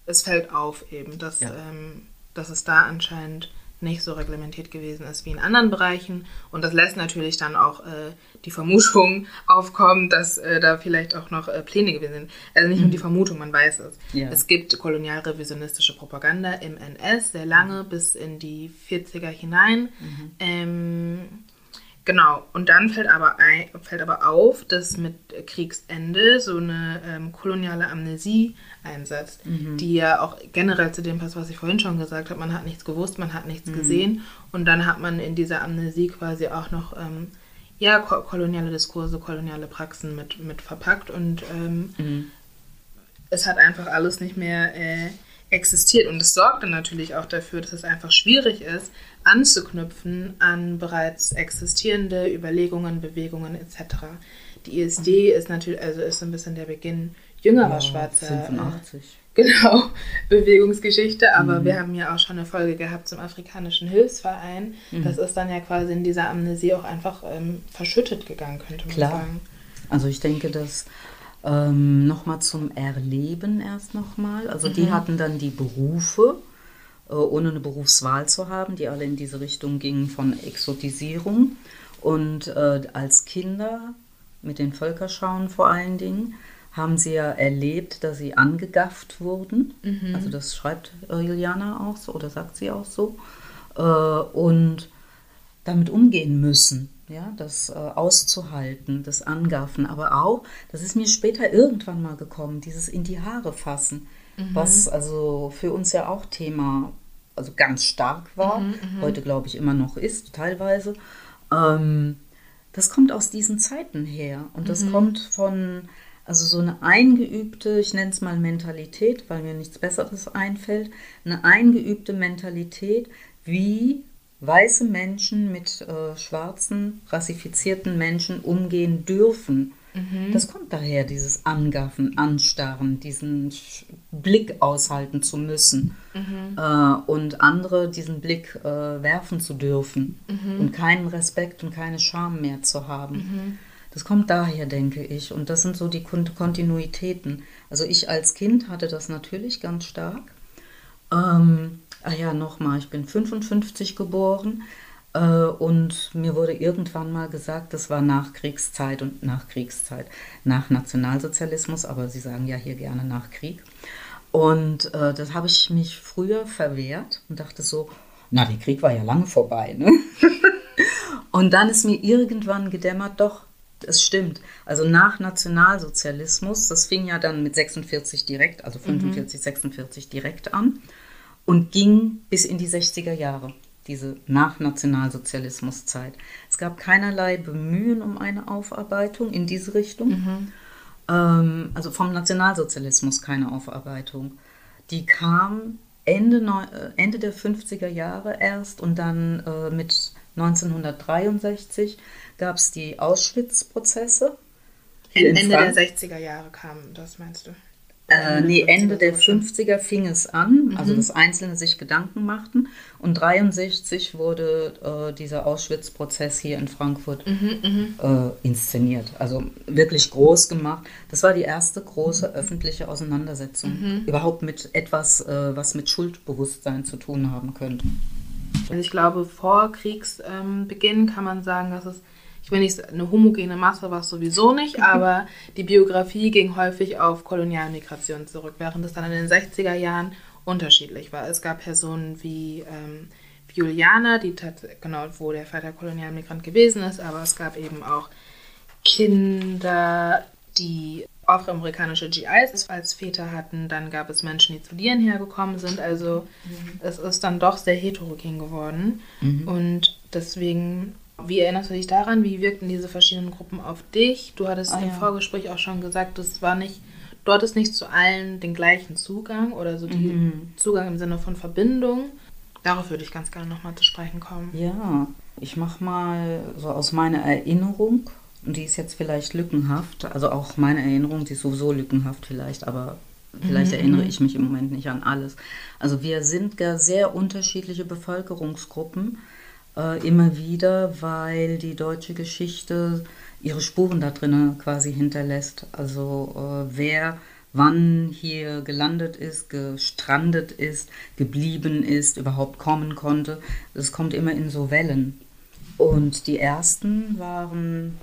es fällt auf eben, dass, Ja. ähm, dass es da anscheinend nicht so reglementiert gewesen ist wie in anderen Bereichen. Und das lässt natürlich dann auch äh, die Vermutung [laughs] aufkommen, dass äh, da vielleicht auch noch äh, Pläne gewesen sind. Also nicht nur die Vermutung, man weiß es. Ja. Es gibt kolonialrevisionistische Propaganda im NS sehr lange, bis in die 40er hinein. Ähm, Genau, und dann fällt aber, ein, fällt aber auf, dass mit Kriegsende so eine ähm, koloniale Amnesie einsetzt, die ja auch generell zu dem passt, was ich vorhin schon gesagt habe. Man hat nichts gewusst, man hat nichts gesehen. Und dann hat man in dieser Amnesie quasi auch noch ähm, ja, ko koloniale Diskurse, koloniale Praxen mit, mit verpackt. Und ähm, es hat einfach alles nicht mehr äh, existiert. Und es sorgt dann natürlich auch dafür, dass es einfach schwierig ist, anzuknüpfen an bereits existierende Überlegungen, Bewegungen etc. Die ISD ist natürlich, also ist so ein bisschen der Beginn jüngerer schwarzer äh, 85. [laughs] genau, Bewegungsgeschichte, aber wir haben ja auch schon eine Folge gehabt zum Afrikanischen Hilfsverein. Das ist dann ja quasi in dieser Amnesie auch einfach ähm, verschüttet gegangen, könnte man Klar. sagen. Also ich denke, dass ähm, nochmal zum Erleben erst nochmal. Also die hatten dann die Berufe, äh, ohne eine Berufswahl zu haben, die alle in diese Richtung gingen von Exotisierung. Und äh, als Kinder, mit den Völkerschauen vor allen Dingen, haben sie ja erlebt, dass sie angegafft wurden. Also das schreibt äh, Juliana auch so oder sagt sie auch so. Äh, und damit umgehen müssen, ja, das äh, auszuhalten, das Angaffen, aber auch, das ist mir später irgendwann mal gekommen, dieses in die Haare fassen, was also für uns ja auch Thema, also ganz stark war, heute glaube ich immer noch ist, teilweise. Ähm, das kommt aus diesen Zeiten her. Und das kommt von, also so eine eingeübte, ich nenne es mal Mentalität, weil mir nichts Besseres einfällt, eine eingeübte Mentalität, wie weiße Menschen mit äh, schwarzen, rassifizierten Menschen umgehen dürfen. Das kommt daher, dieses Angaffen, Anstarren, diesen Blick aushalten zu müssen äh, und andere diesen Blick äh, werfen zu dürfen und keinen Respekt und keine Scham mehr zu haben. Das kommt daher, denke ich. Und das sind so die Kon Kontinuitäten. Also ich als Kind hatte das natürlich ganz stark. Ähm, ah ja, nochmal, ich bin 55 geboren äh, und mir wurde irgendwann mal gesagt, das war Nachkriegszeit und Nachkriegszeit, nach Nationalsozialismus, aber Sie sagen ja hier gerne nach Krieg. Und äh, das habe ich mich früher verwehrt und dachte so, na, der Krieg war ja lange vorbei, ne? [laughs] Und dann ist mir irgendwann gedämmert, doch, es stimmt. Also nach Nationalsozialismus, das fing ja dann mit 46 direkt, also 45, 46 direkt an und ging bis in die 60er Jahre, diese Nach-Nationalsozialismus-Zeit. Es gab keinerlei Bemühen um eine Aufarbeitung in diese Richtung. Ähm, also vom Nationalsozialismus keine Aufarbeitung. Die kam Ende, äh, Ende der 50er Jahre erst und dann äh, mit 1963 gab es die Auschwitz-Prozesse. Ende Frank- der 60er Jahre kam das, meinst du? Äh, nee, Ende der 50er. 50er fing es an, also dass Einzelne sich Gedanken machten. Und 63 wurde äh, dieser Auschwitz-Prozess hier in Frankfurt äh, inszeniert. Also wirklich groß gemacht. Das war die erste große öffentliche Auseinandersetzung. Überhaupt mit etwas, äh, was mit Schuldbewusstsein zu tun haben könnte. Also ich glaube, vor Kriegsbeginn kann man sagen, dass es, ich will nicht sagen, eine homogene Masse war es sowieso nicht, [laughs] aber die Biografie ging häufig auf Kolonialmigration zurück, während es dann in den 60er Jahren unterschiedlich war. Es gab Personen wie, ähm, Juliana, die genau, wo der Vater Kolonialmigrant gewesen ist, aber es gab eben auch Kinder, die afroamerikanische GIs als Väter hatten, dann gab es Menschen, die zu dir hergekommen sind. Also mhm. es ist dann doch sehr heterogen geworden. Mhm. Und deswegen, wie erinnerst du dich daran? Wie wirkten diese verschiedenen Gruppen auf dich? Du hattest ah, im ja. Vorgespräch auch schon gesagt, es war nicht, du hattest nicht zu allen den gleichen Zugang oder so den mhm. Zugang im Sinne von Verbindung. Darauf würde ich ganz gerne nochmal zu sprechen kommen. Ja, ich mache mal so aus meiner Erinnerung und die ist jetzt vielleicht lückenhaft, also auch meine Erinnerung, die ist sowieso lückenhaft vielleicht, aber vielleicht mhm. erinnere mhm. ich mich im Moment nicht an alles. Also wir sind gar sehr unterschiedliche Bevölkerungsgruppen, äh, immer wieder, weil die deutsche Geschichte ihre Spuren da drinnen quasi hinterlässt. Also äh, wer wann hier gelandet ist, gestrandet ist, geblieben ist, überhaupt kommen konnte, das kommt immer in so Wellen. Und die ersten waren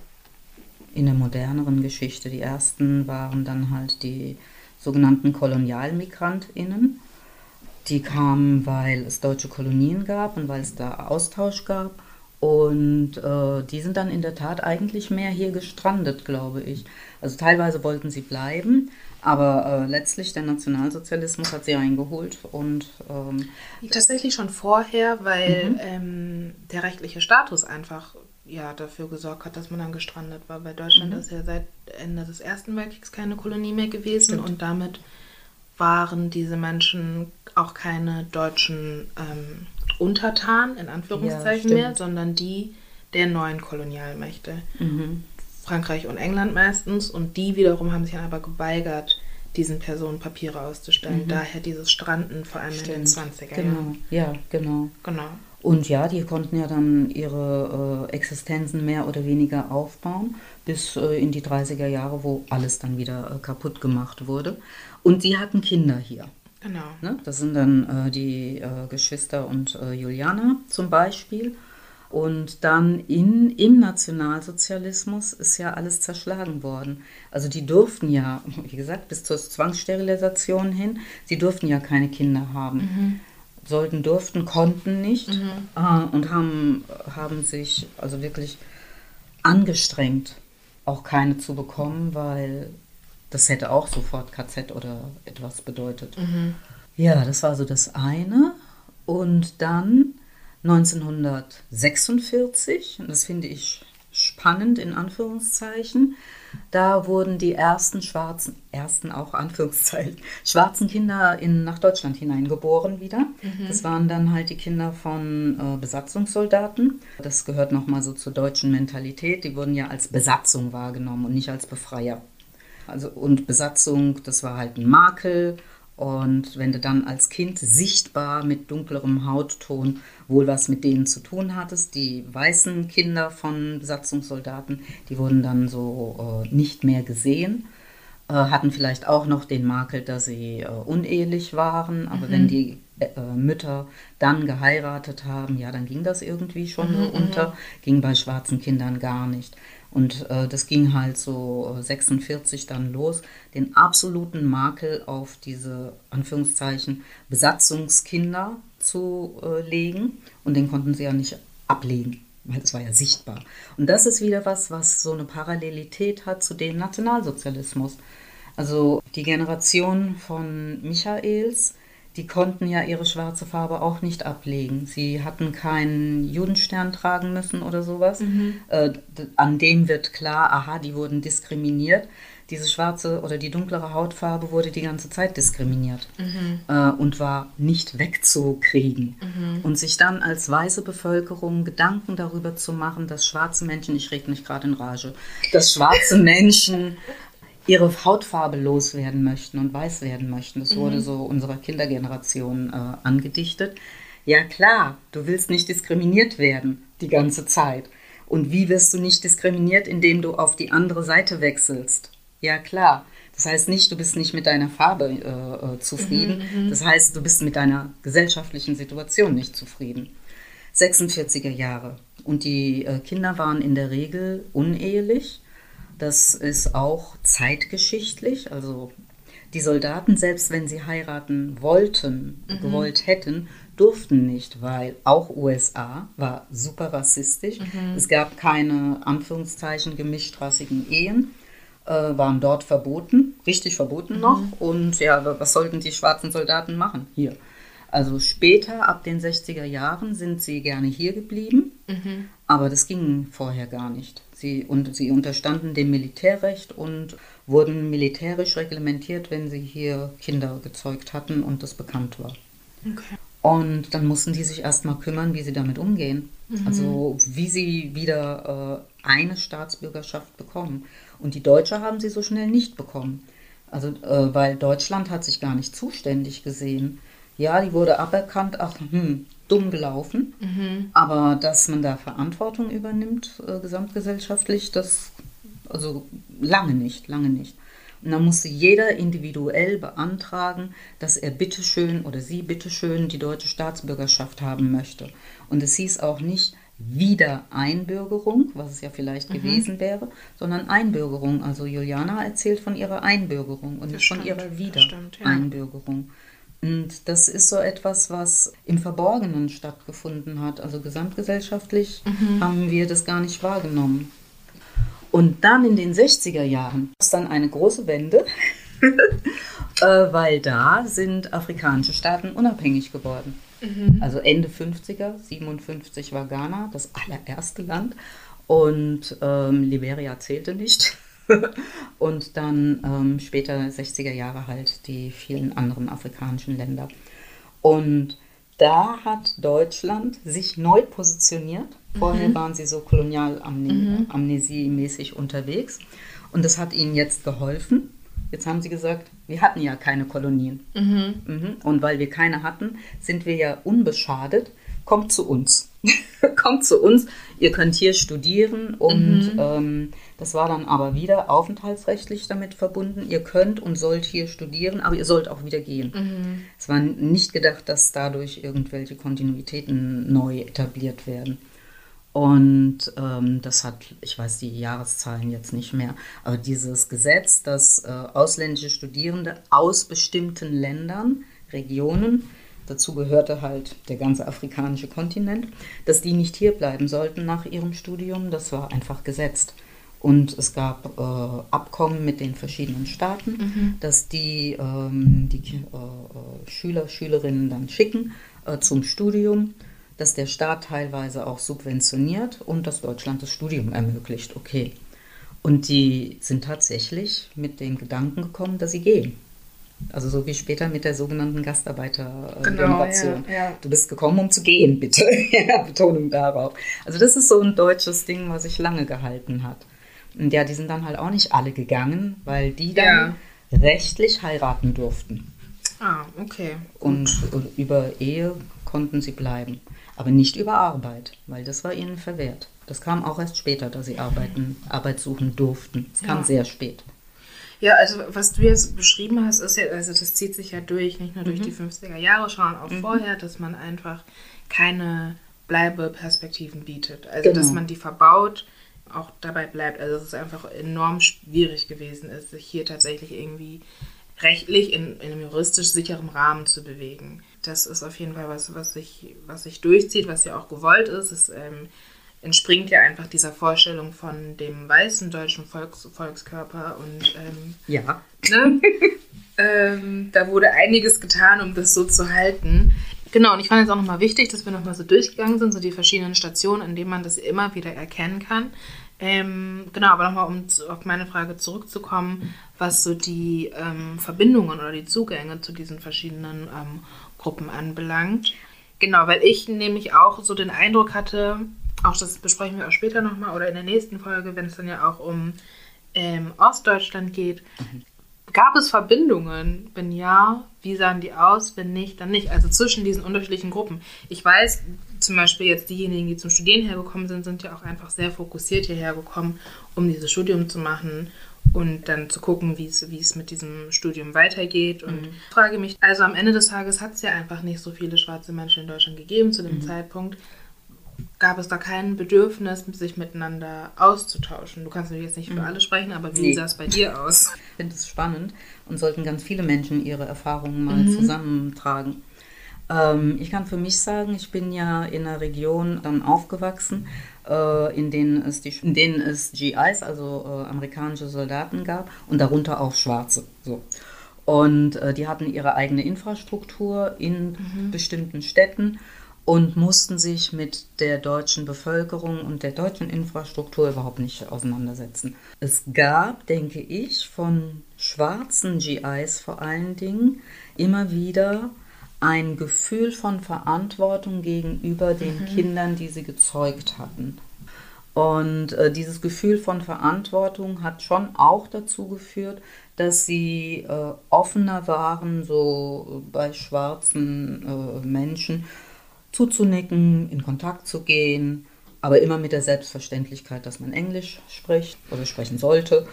in der moderneren Geschichte. Die ersten waren dann halt die sogenannten KolonialmigrantInnen. Die kamen, weil es deutsche Kolonien gab und weil es da Austausch gab. Und äh, die sind dann in der Tat eigentlich mehr hier gestrandet, glaube ich. Also teilweise wollten sie bleiben, aber äh, letztlich der Nationalsozialismus hat sie eingeholt und ähm, tatsächlich schon vorher, weil mhm. ähm, der rechtliche Status einfach ja, dafür gesorgt hat, dass man dann gestrandet war. Bei Deutschland mhm. ist ja seit Ende des Ersten Weltkriegs keine Kolonie mehr gewesen Stimmt. und damit waren diese Menschen auch keine deutschen ähm, Untertanen, in Anführungszeichen ja, mehr, sondern die der neuen Kolonialmächte. Mhm. Frankreich und England meistens. Und die wiederum haben sich dann aber geweigert, diesen Personen Papiere auszustellen. Mhm. Daher dieses Stranden, vor allem Stimmt. in den 20er Jahren. Genau, ja, genau. Genau. Und ja, die konnten ja dann ihre äh, Existenzen mehr oder weniger aufbauen, bis äh, in die 30er Jahre, wo alles dann wieder äh, kaputt gemacht wurde. Und sie hatten Kinder hier. Genau. Ne? Das sind dann äh, die äh, Geschwister und äh, Juliana zum Beispiel. Und dann in, im Nationalsozialismus ist ja alles zerschlagen worden. Also die durften ja, wie gesagt, bis zur Zwangssterilisation hin, sie durften ja keine Kinder haben. Mhm sollten, durften, konnten nicht mhm. äh, und haben, haben sich also wirklich angestrengt, auch keine zu bekommen, weil das hätte auch sofort KZ oder etwas bedeutet. Mhm. Ja, das war so das eine. Und dann 1946, und das finde ich spannend in Anführungszeichen, da wurden die ersten schwarzen, ersten auch Anführungszeichen, [laughs] schwarzen Kinder in, nach Deutschland hineingeboren wieder. Mhm. Das waren dann halt die Kinder von äh, Besatzungssoldaten. Das gehört nochmal so zur deutschen Mentalität. Die wurden ja als Besatzung wahrgenommen und nicht als Befreier. Also, und Besatzung, das war halt ein Makel. Und wenn du dann als Kind sichtbar mit dunklerem Hautton wohl was mit denen zu tun hattest. Die weißen Kinder von Besatzungssoldaten, die wurden dann so äh, nicht mehr gesehen, äh, hatten vielleicht auch noch den Makel, dass sie äh, unehelich waren. Aber mhm. wenn die äh, Mütter dann geheiratet haben, ja, dann ging das irgendwie schon mhm, so unter, mhm. ging bei schwarzen Kindern gar nicht. Und äh, das ging halt so 46 äh, dann los, den absoluten Makel auf diese Anführungszeichen Besatzungskinder zu äh, legen. Und den konnten sie ja nicht ablegen, weil es war ja sichtbar. Und das ist wieder was, was so eine Parallelität hat zu dem Nationalsozialismus. Also die Generation von Michaels, die konnten ja ihre schwarze Farbe auch nicht ablegen. Sie hatten keinen Judenstern tragen müssen oder sowas. Mhm. Äh, an dem wird klar, aha, die wurden diskriminiert. Diese schwarze oder die dunklere Hautfarbe wurde die ganze Zeit diskriminiert mhm. äh, und war nicht wegzukriegen. Mhm. Und sich dann als weiße Bevölkerung Gedanken darüber zu machen, dass schwarze Menschen, ich rede nicht gerade in Rage, dass schwarze Menschen ihre Hautfarbe loswerden möchten und weiß werden möchten. Das mhm. wurde so unserer Kindergeneration äh, angedichtet. Ja klar, du willst nicht diskriminiert werden die ganze Zeit. Und wie wirst du nicht diskriminiert, indem du auf die andere Seite wechselst? Ja klar. Das heißt nicht, du bist nicht mit deiner Farbe äh, äh zufrieden. Mhm, mhm, das heißt, du bist mit deiner gesellschaftlichen Situation nicht zufrieden. 46er Jahre. Und die äh, Kinder waren in der Regel unehelich das ist auch zeitgeschichtlich. Also die Soldaten, selbst wenn sie heiraten wollten, mhm. gewollt hätten, durften nicht, weil auch USA war super rassistisch. Mhm. Es gab keine Anführungszeichen gemischtrassigen Ehen. äh, waren dort verboten, richtig verboten noch. Und ja, was sollten die schwarzen Soldaten machen hier? Also später, ab den 60er Jahren, sind sie gerne hier geblieben, aber das ging vorher gar nicht. Sie, und sie unterstanden dem Militärrecht und wurden militärisch reglementiert, wenn sie hier Kinder gezeugt hatten und das bekannt war. Okay. Und dann mussten die sich erstmal kümmern, wie sie damit umgehen. Also wie sie wieder äh, eine Staatsbürgerschaft bekommen. Und die Deutsche haben sie so schnell nicht bekommen. Also äh, weil Deutschland hat sich gar nicht zuständig gesehen. Ja, die wurde aberkannt, ach, hm, dumm gelaufen. Aber dass man da Verantwortung übernimmt, äh, gesamtgesellschaftlich, das, also lange nicht, lange nicht. Und dann musste jeder individuell beantragen, dass er bitteschön oder sie bitteschön die deutsche Staatsbürgerschaft haben möchte. Und es hieß auch nicht Wiedereinbürgerung, was es ja vielleicht gewesen wäre, sondern Einbürgerung. Also Juliana erzählt von ihrer Einbürgerung und nicht von stimmt, ihrer das stimmt, ja. Und das ist so etwas, was im Verborgenen stattgefunden hat. Also gesamtgesellschaftlich haben wir das gar nicht wahrgenommen. Und dann in den 60er Jahren ist dann eine große Wende, [laughs] äh, weil da sind afrikanische Staaten unabhängig geworden. Also Ende 50er, 57 war Ghana das allererste Land und ähm, Liberia zählte nicht. [laughs] und dann ähm, später 60er Jahre halt die vielen anderen afrikanischen Länder. Und da hat Deutschland sich neu positioniert. Vorher waren sie so kolonialamnesie-mäßig unterwegs. Und das hat ihnen jetzt geholfen. Jetzt haben sie gesagt, wir hatten ja keine Kolonien. Mhm. Und weil wir keine hatten, sind wir ja unbeschadet. Kommt zu uns. [laughs] Kommt zu uns. Ihr könnt hier studieren. Und ähm, das war dann aber wieder aufenthaltsrechtlich damit verbunden. Ihr könnt und sollt hier studieren, aber ihr sollt auch wieder gehen. Es war nicht gedacht, dass dadurch irgendwelche Kontinuitäten neu etabliert werden. Und ähm, das hat, ich weiß die Jahreszahlen jetzt nicht mehr, aber dieses Gesetz, dass äh, ausländische Studierende aus bestimmten Ländern, Regionen, dazu gehörte halt der ganze afrikanische Kontinent, dass die nicht hier bleiben sollten nach ihrem Studium, das war einfach gesetzt. Und es gab äh, Abkommen mit den verschiedenen Staaten, dass die ähm, die äh, äh, Schüler, Schülerinnen dann schicken äh, zum Studium, dass der Staat teilweise auch subventioniert und dass Deutschland das Studium ermöglicht. Okay. Und die sind tatsächlich mit dem Gedanken gekommen, dass sie gehen. Also so wie später mit der sogenannten Gastarbeitergeneration. Genau, ja, ja. Du bist gekommen, um zu gehen, [laughs] bitte. Ja, Betonung darauf. Also das ist so ein deutsches Ding, was sich lange gehalten hat. Und ja, die sind dann halt auch nicht alle gegangen, weil die dann rechtlich heiraten durften. Ah, okay. Und über Ehe konnten sie bleiben. Aber nicht über Arbeit, weil das war ihnen verwehrt. Das kam auch erst später, dass sie arbeiten, Arbeit suchen durften. Es kam Ja. sehr spät. Ja, also was du jetzt beschrieben hast, ist ja, also das zieht sich ja durch, nicht nur durch die 50er Jahre, sondern auch vorher, dass man einfach keine Bleibeperspektiven bietet. Also dass Genau. man die verbaut, auch dabei bleibt. Also dass es einfach enorm schwierig gewesen ist, sich hier tatsächlich irgendwie rechtlich in, in einem juristisch sicheren Rahmen zu bewegen. Das ist auf jeden Fall was, was sich, was sich durchzieht, was ja auch gewollt ist. Es ähm, entspringt ja einfach dieser Vorstellung von dem weißen deutschen Volks, Volkskörper und ähm, Ja. ne? [laughs] ähm, da wurde einiges getan, um das so zu halten. Genau, und ich fand jetzt auch nochmal wichtig, dass wir nochmal so durchgegangen sind, so die verschiedenen Stationen, an denen man das immer wieder erkennen kann. Ähm, genau, aber nochmal, um auf meine Frage zurückzukommen, was so die ähm, Verbindungen oder die Zugänge zu diesen verschiedenen ähm, Gruppen anbelangt. Genau, weil ich nämlich auch so den Eindruck hatte, auch das besprechen wir auch später nochmal oder in der nächsten Folge, wenn es dann ja auch um ähm, Ostdeutschland geht. Gab es Verbindungen? Wenn ja, wie sahen die aus? Wenn nicht, dann nicht. Also zwischen diesen unterschiedlichen Gruppen. Ich weiß, zum Beispiel jetzt diejenigen, die zum Studieren hergekommen sind, sind ja auch einfach sehr fokussiert hierher gekommen, um dieses Studium zu machen und dann zu gucken, wie es, wie es mit diesem Studium weitergeht. Und ich frage mich, also am Ende des Tages hat es ja einfach nicht so viele schwarze Menschen in Deutschland gegeben zu dem Zeitpunkt. Gab es da kein Bedürfnis, sich miteinander auszutauschen? Du kannst natürlich jetzt nicht für alle sprechen, aber wie Nee. sah es bei dir aus? Ich finde es spannend und sollten ganz viele Menschen ihre Erfahrungen mal zusammentragen. Ähm, ich kann für mich sagen, ich bin ja in einer Region dann aufgewachsen, äh, in, denen es die, in denen es GIs, also äh, amerikanische Soldaten gab und darunter auch Schwarze. So. Und äh, die hatten ihre eigene Infrastruktur in mhm. bestimmten Städten und mussten sich mit der deutschen Bevölkerung und der deutschen Infrastruktur überhaupt nicht auseinandersetzen. Es gab, denke ich, von schwarzen GIs vor allen Dingen immer wieder ein Gefühl von Verantwortung gegenüber den mhm. Kindern, die sie gezeugt hatten. Und äh, dieses Gefühl von Verantwortung hat schon auch dazu geführt, dass sie äh, offener waren, so bei schwarzen äh, Menschen zuzunicken, in Kontakt zu gehen, aber immer mit der Selbstverständlichkeit, dass man Englisch spricht oder sprechen sollte.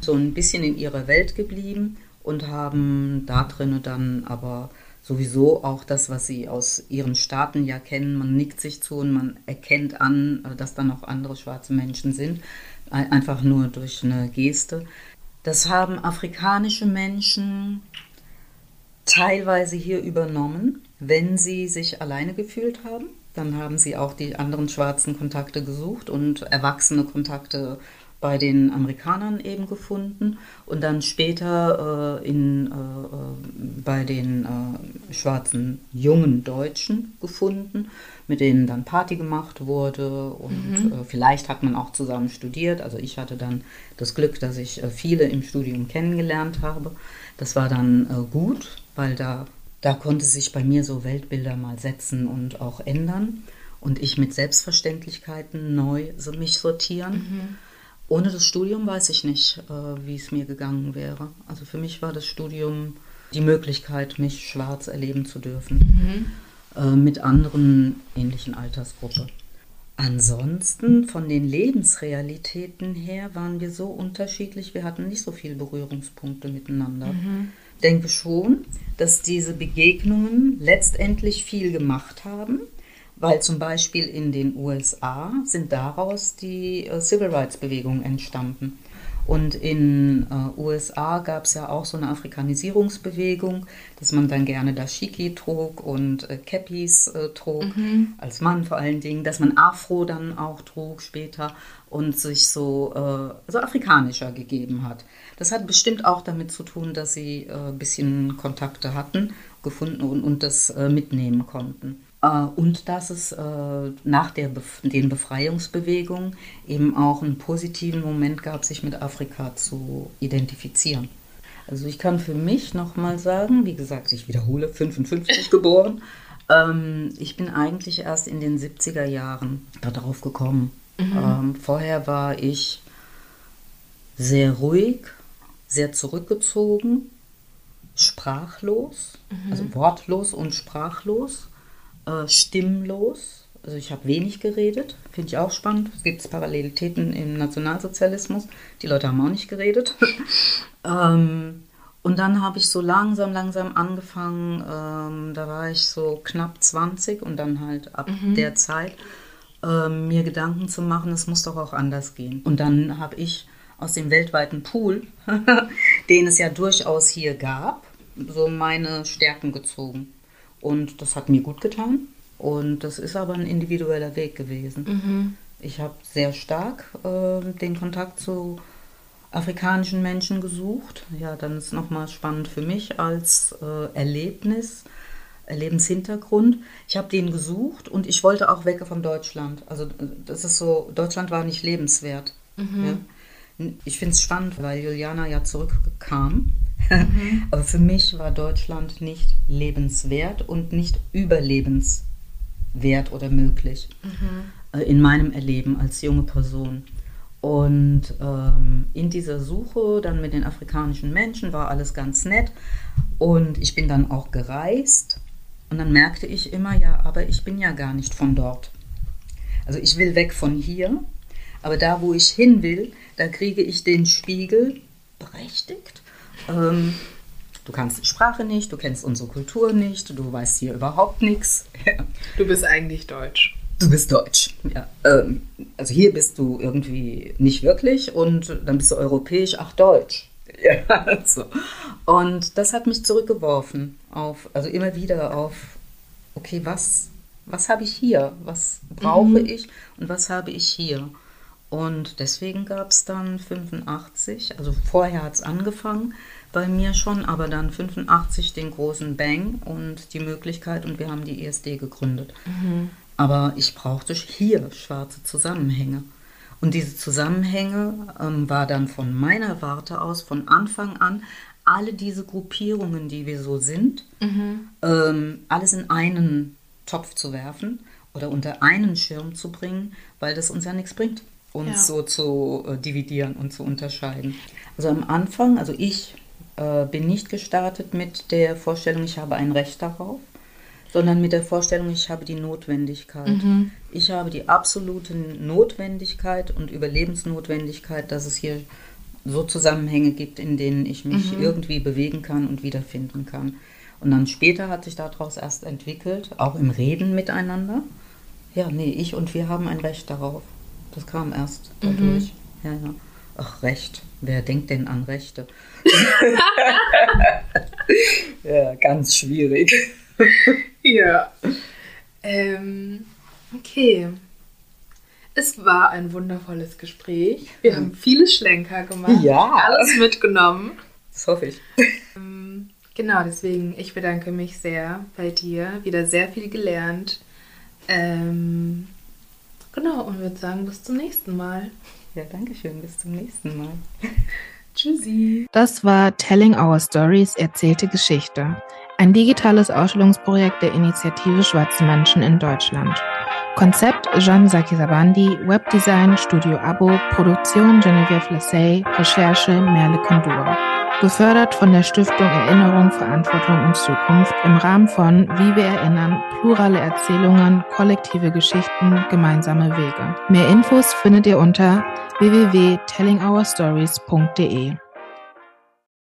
So ein bisschen in ihrer Welt geblieben und haben da drinnen dann aber sowieso auch das, was sie aus ihren Staaten ja kennen. Man nickt sich zu und man erkennt an, äh, dass da noch andere schwarze Menschen sind, einfach nur durch eine Geste. Das haben afrikanische Menschen teilweise hier übernommen, wenn sie sich alleine gefühlt haben. Dann haben sie auch die anderen schwarzen Kontakte gesucht und erwachsene Kontakte bei den Amerikanern eben gefunden und dann später äh, in, äh, äh, bei den äh, schwarzen jungen Deutschen gefunden, mit denen dann Party gemacht wurde und mhm. Äh, vielleicht hat man auch zusammen studiert. Also ich hatte dann das Glück, dass ich äh, viele im Studium kennengelernt habe. Das war dann gut, weil da, da konnte sich bei mir so Weltbilder mal setzen und auch ändern und ich mit Selbstverständlichkeiten neu so mich sortieren. Mhm ohne das Studium weiß ich nicht, äh, wie es mir gegangen wäre. Also für mich war das Studium die Möglichkeit, mich schwarz erleben zu dürfen. Mhm. Äh, mit anderen ähnlichen Altersgruppe. Ansonsten von den Lebensrealitäten her waren wir so unterschiedlich, wir hatten nicht so viele Berührungspunkte miteinander. Mhm. Ich denke schon, dass diese Begegnungen letztendlich viel gemacht haben weil zum Beispiel in den USA sind daraus die äh, Civil Rights Bewegungen entstanden. Und in äh, USA gab es ja auch so eine Afrikanisierungsbewegung, dass man dann gerne Dashiki trug und äh, Cappies äh, trug, mhm. als Mann vor allen Dingen, dass man Afro dann auch trug später und sich so, äh, so afrikanischer gegeben hat. Das hat bestimmt auch damit zu tun, dass sie äh, ein bisschen Kontakte hatten, gefunden und, und das äh, mitnehmen konnten. Äh, und dass es äh, nach der den Befreiungsbewegungen eben auch einen positiven Moment gab, sich mit Afrika zu identifizieren. Also ich kann für mich nochmal sagen, wie gesagt, ich wiederhole, 55 [laughs] geboren. Ähm, ich bin eigentlich erst in den 70er Jahren darauf gekommen. Mhm. Ähm, vorher war ich sehr ruhig, sehr zurückgezogen, sprachlos, mhm. also wortlos und sprachlos äh, stimmlos. Also ich habe wenig geredet, finde ich auch spannend. Es gibt Parallelitäten im Nationalsozialismus. Die Leute haben auch nicht geredet. [laughs] ähm, und dann habe ich so langsam, langsam angefangen, ähm, da war ich so knapp 20 und dann halt ab mhm. der Zeit ähm, mir Gedanken zu machen, es muss doch auch anders gehen. Und dann habe ich aus dem weltweiten Pool, [laughs] den es ja durchaus hier gab, so meine Stärken gezogen. Und das hat mir gut getan. Und das ist aber ein individueller Weg gewesen. Mhm. Ich habe sehr stark äh, den Kontakt zu afrikanischen Menschen gesucht. Ja, dann ist nochmal spannend für mich als äh, Erlebnis, Erlebenshintergrund. Ich habe den gesucht und ich wollte auch weg von Deutschland. Also das ist so, Deutschland war nicht lebenswert. Mhm. Ja. Ich finde es spannend, weil Juliana ja zurückkam Mhm. [laughs] Aber für mich war Deutschland nicht lebenswert und nicht überlebenswert oder möglich mhm. in meinem Erleben als junge Person. Und ähm, in dieser Suche dann mit den afrikanischen Menschen war alles ganz nett. Und ich bin dann auch gereist. Und dann merkte ich immer, ja, aber ich bin ja gar nicht von dort. Also ich will weg von hier. Aber da, wo ich hin will, da kriege ich den Spiegel berechtigt ähm, du kannst die Sprache nicht, du kennst unsere Kultur nicht, du weißt hier überhaupt nichts. [laughs] Du bist eigentlich deutsch. Du bist deutsch, ja. Ähm, also hier bist du irgendwie nicht wirklich und dann bist du europäisch, ach deutsch. [laughs] Ja, so. Und das hat mich zurückgeworfen auf, also immer wieder auf, okay, was, was habe ich hier? Was brauche mhm. ich und was habe ich hier? Und deswegen gab es dann 85, also vorher hat es angefangen bei mir schon, aber dann 85 den großen Bang und die Möglichkeit und wir haben die ESD gegründet. Mhm. Aber ich brauchte hier schwarze Zusammenhänge. Und diese Zusammenhänge ähm, war dann von meiner Warte aus von Anfang an alle diese Gruppierungen, die wir so sind, mhm. ähm, alles in einen Topf zu werfen oder unter einen Schirm zu bringen, weil das uns ja nichts bringt uns ja. so zu äh, dividieren und zu unterscheiden. Also am Anfang, also ich äh, bin nicht gestartet mit der Vorstellung, ich habe ein Recht darauf, sondern mit der Vorstellung, ich habe die Notwendigkeit. Mhm. Ich habe die absolute Notwendigkeit und Überlebensnotwendigkeit, dass es hier so Zusammenhänge gibt, in denen ich mich mhm. irgendwie bewegen kann und wiederfinden kann. Und dann später hat sich daraus erst entwickelt, auch im Reden miteinander. Ja, nee, ich und wir haben ein Recht darauf. Das kam erst dadurch. Mhm. Ja, ja. Ach, Recht. Wer denkt denn an Rechte? [laughs] ja, ganz schwierig. ja. Ähm, okay. Es war ein wundervolles Gespräch. Wir haben viele Schlenker gemacht. Ja. Alles mitgenommen. Das hoffe ich. Ähm, genau, deswegen, ich bedanke mich sehr bei dir. Wieder sehr viel gelernt. Ähm, Genau, und würde sagen, bis zum nächsten Mal. Ja, danke schön, bis zum nächsten Mal. [laughs] Tschüssi. Das war Telling Our Stories erzählte Geschichte. Ein digitales Ausstellungsprojekt der Initiative Schwarze Menschen in Deutschland. Konzept Jean Sakisabandi, Webdesign Studio Abo, Produktion Geneviève Lassay, Recherche Merle Kondur gefördert von der Stiftung Erinnerung, Verantwortung und Zukunft im Rahmen von Wie wir erinnern, plurale Erzählungen, kollektive Geschichten, gemeinsame Wege. Mehr Infos findet ihr unter www.tellingourstories.de.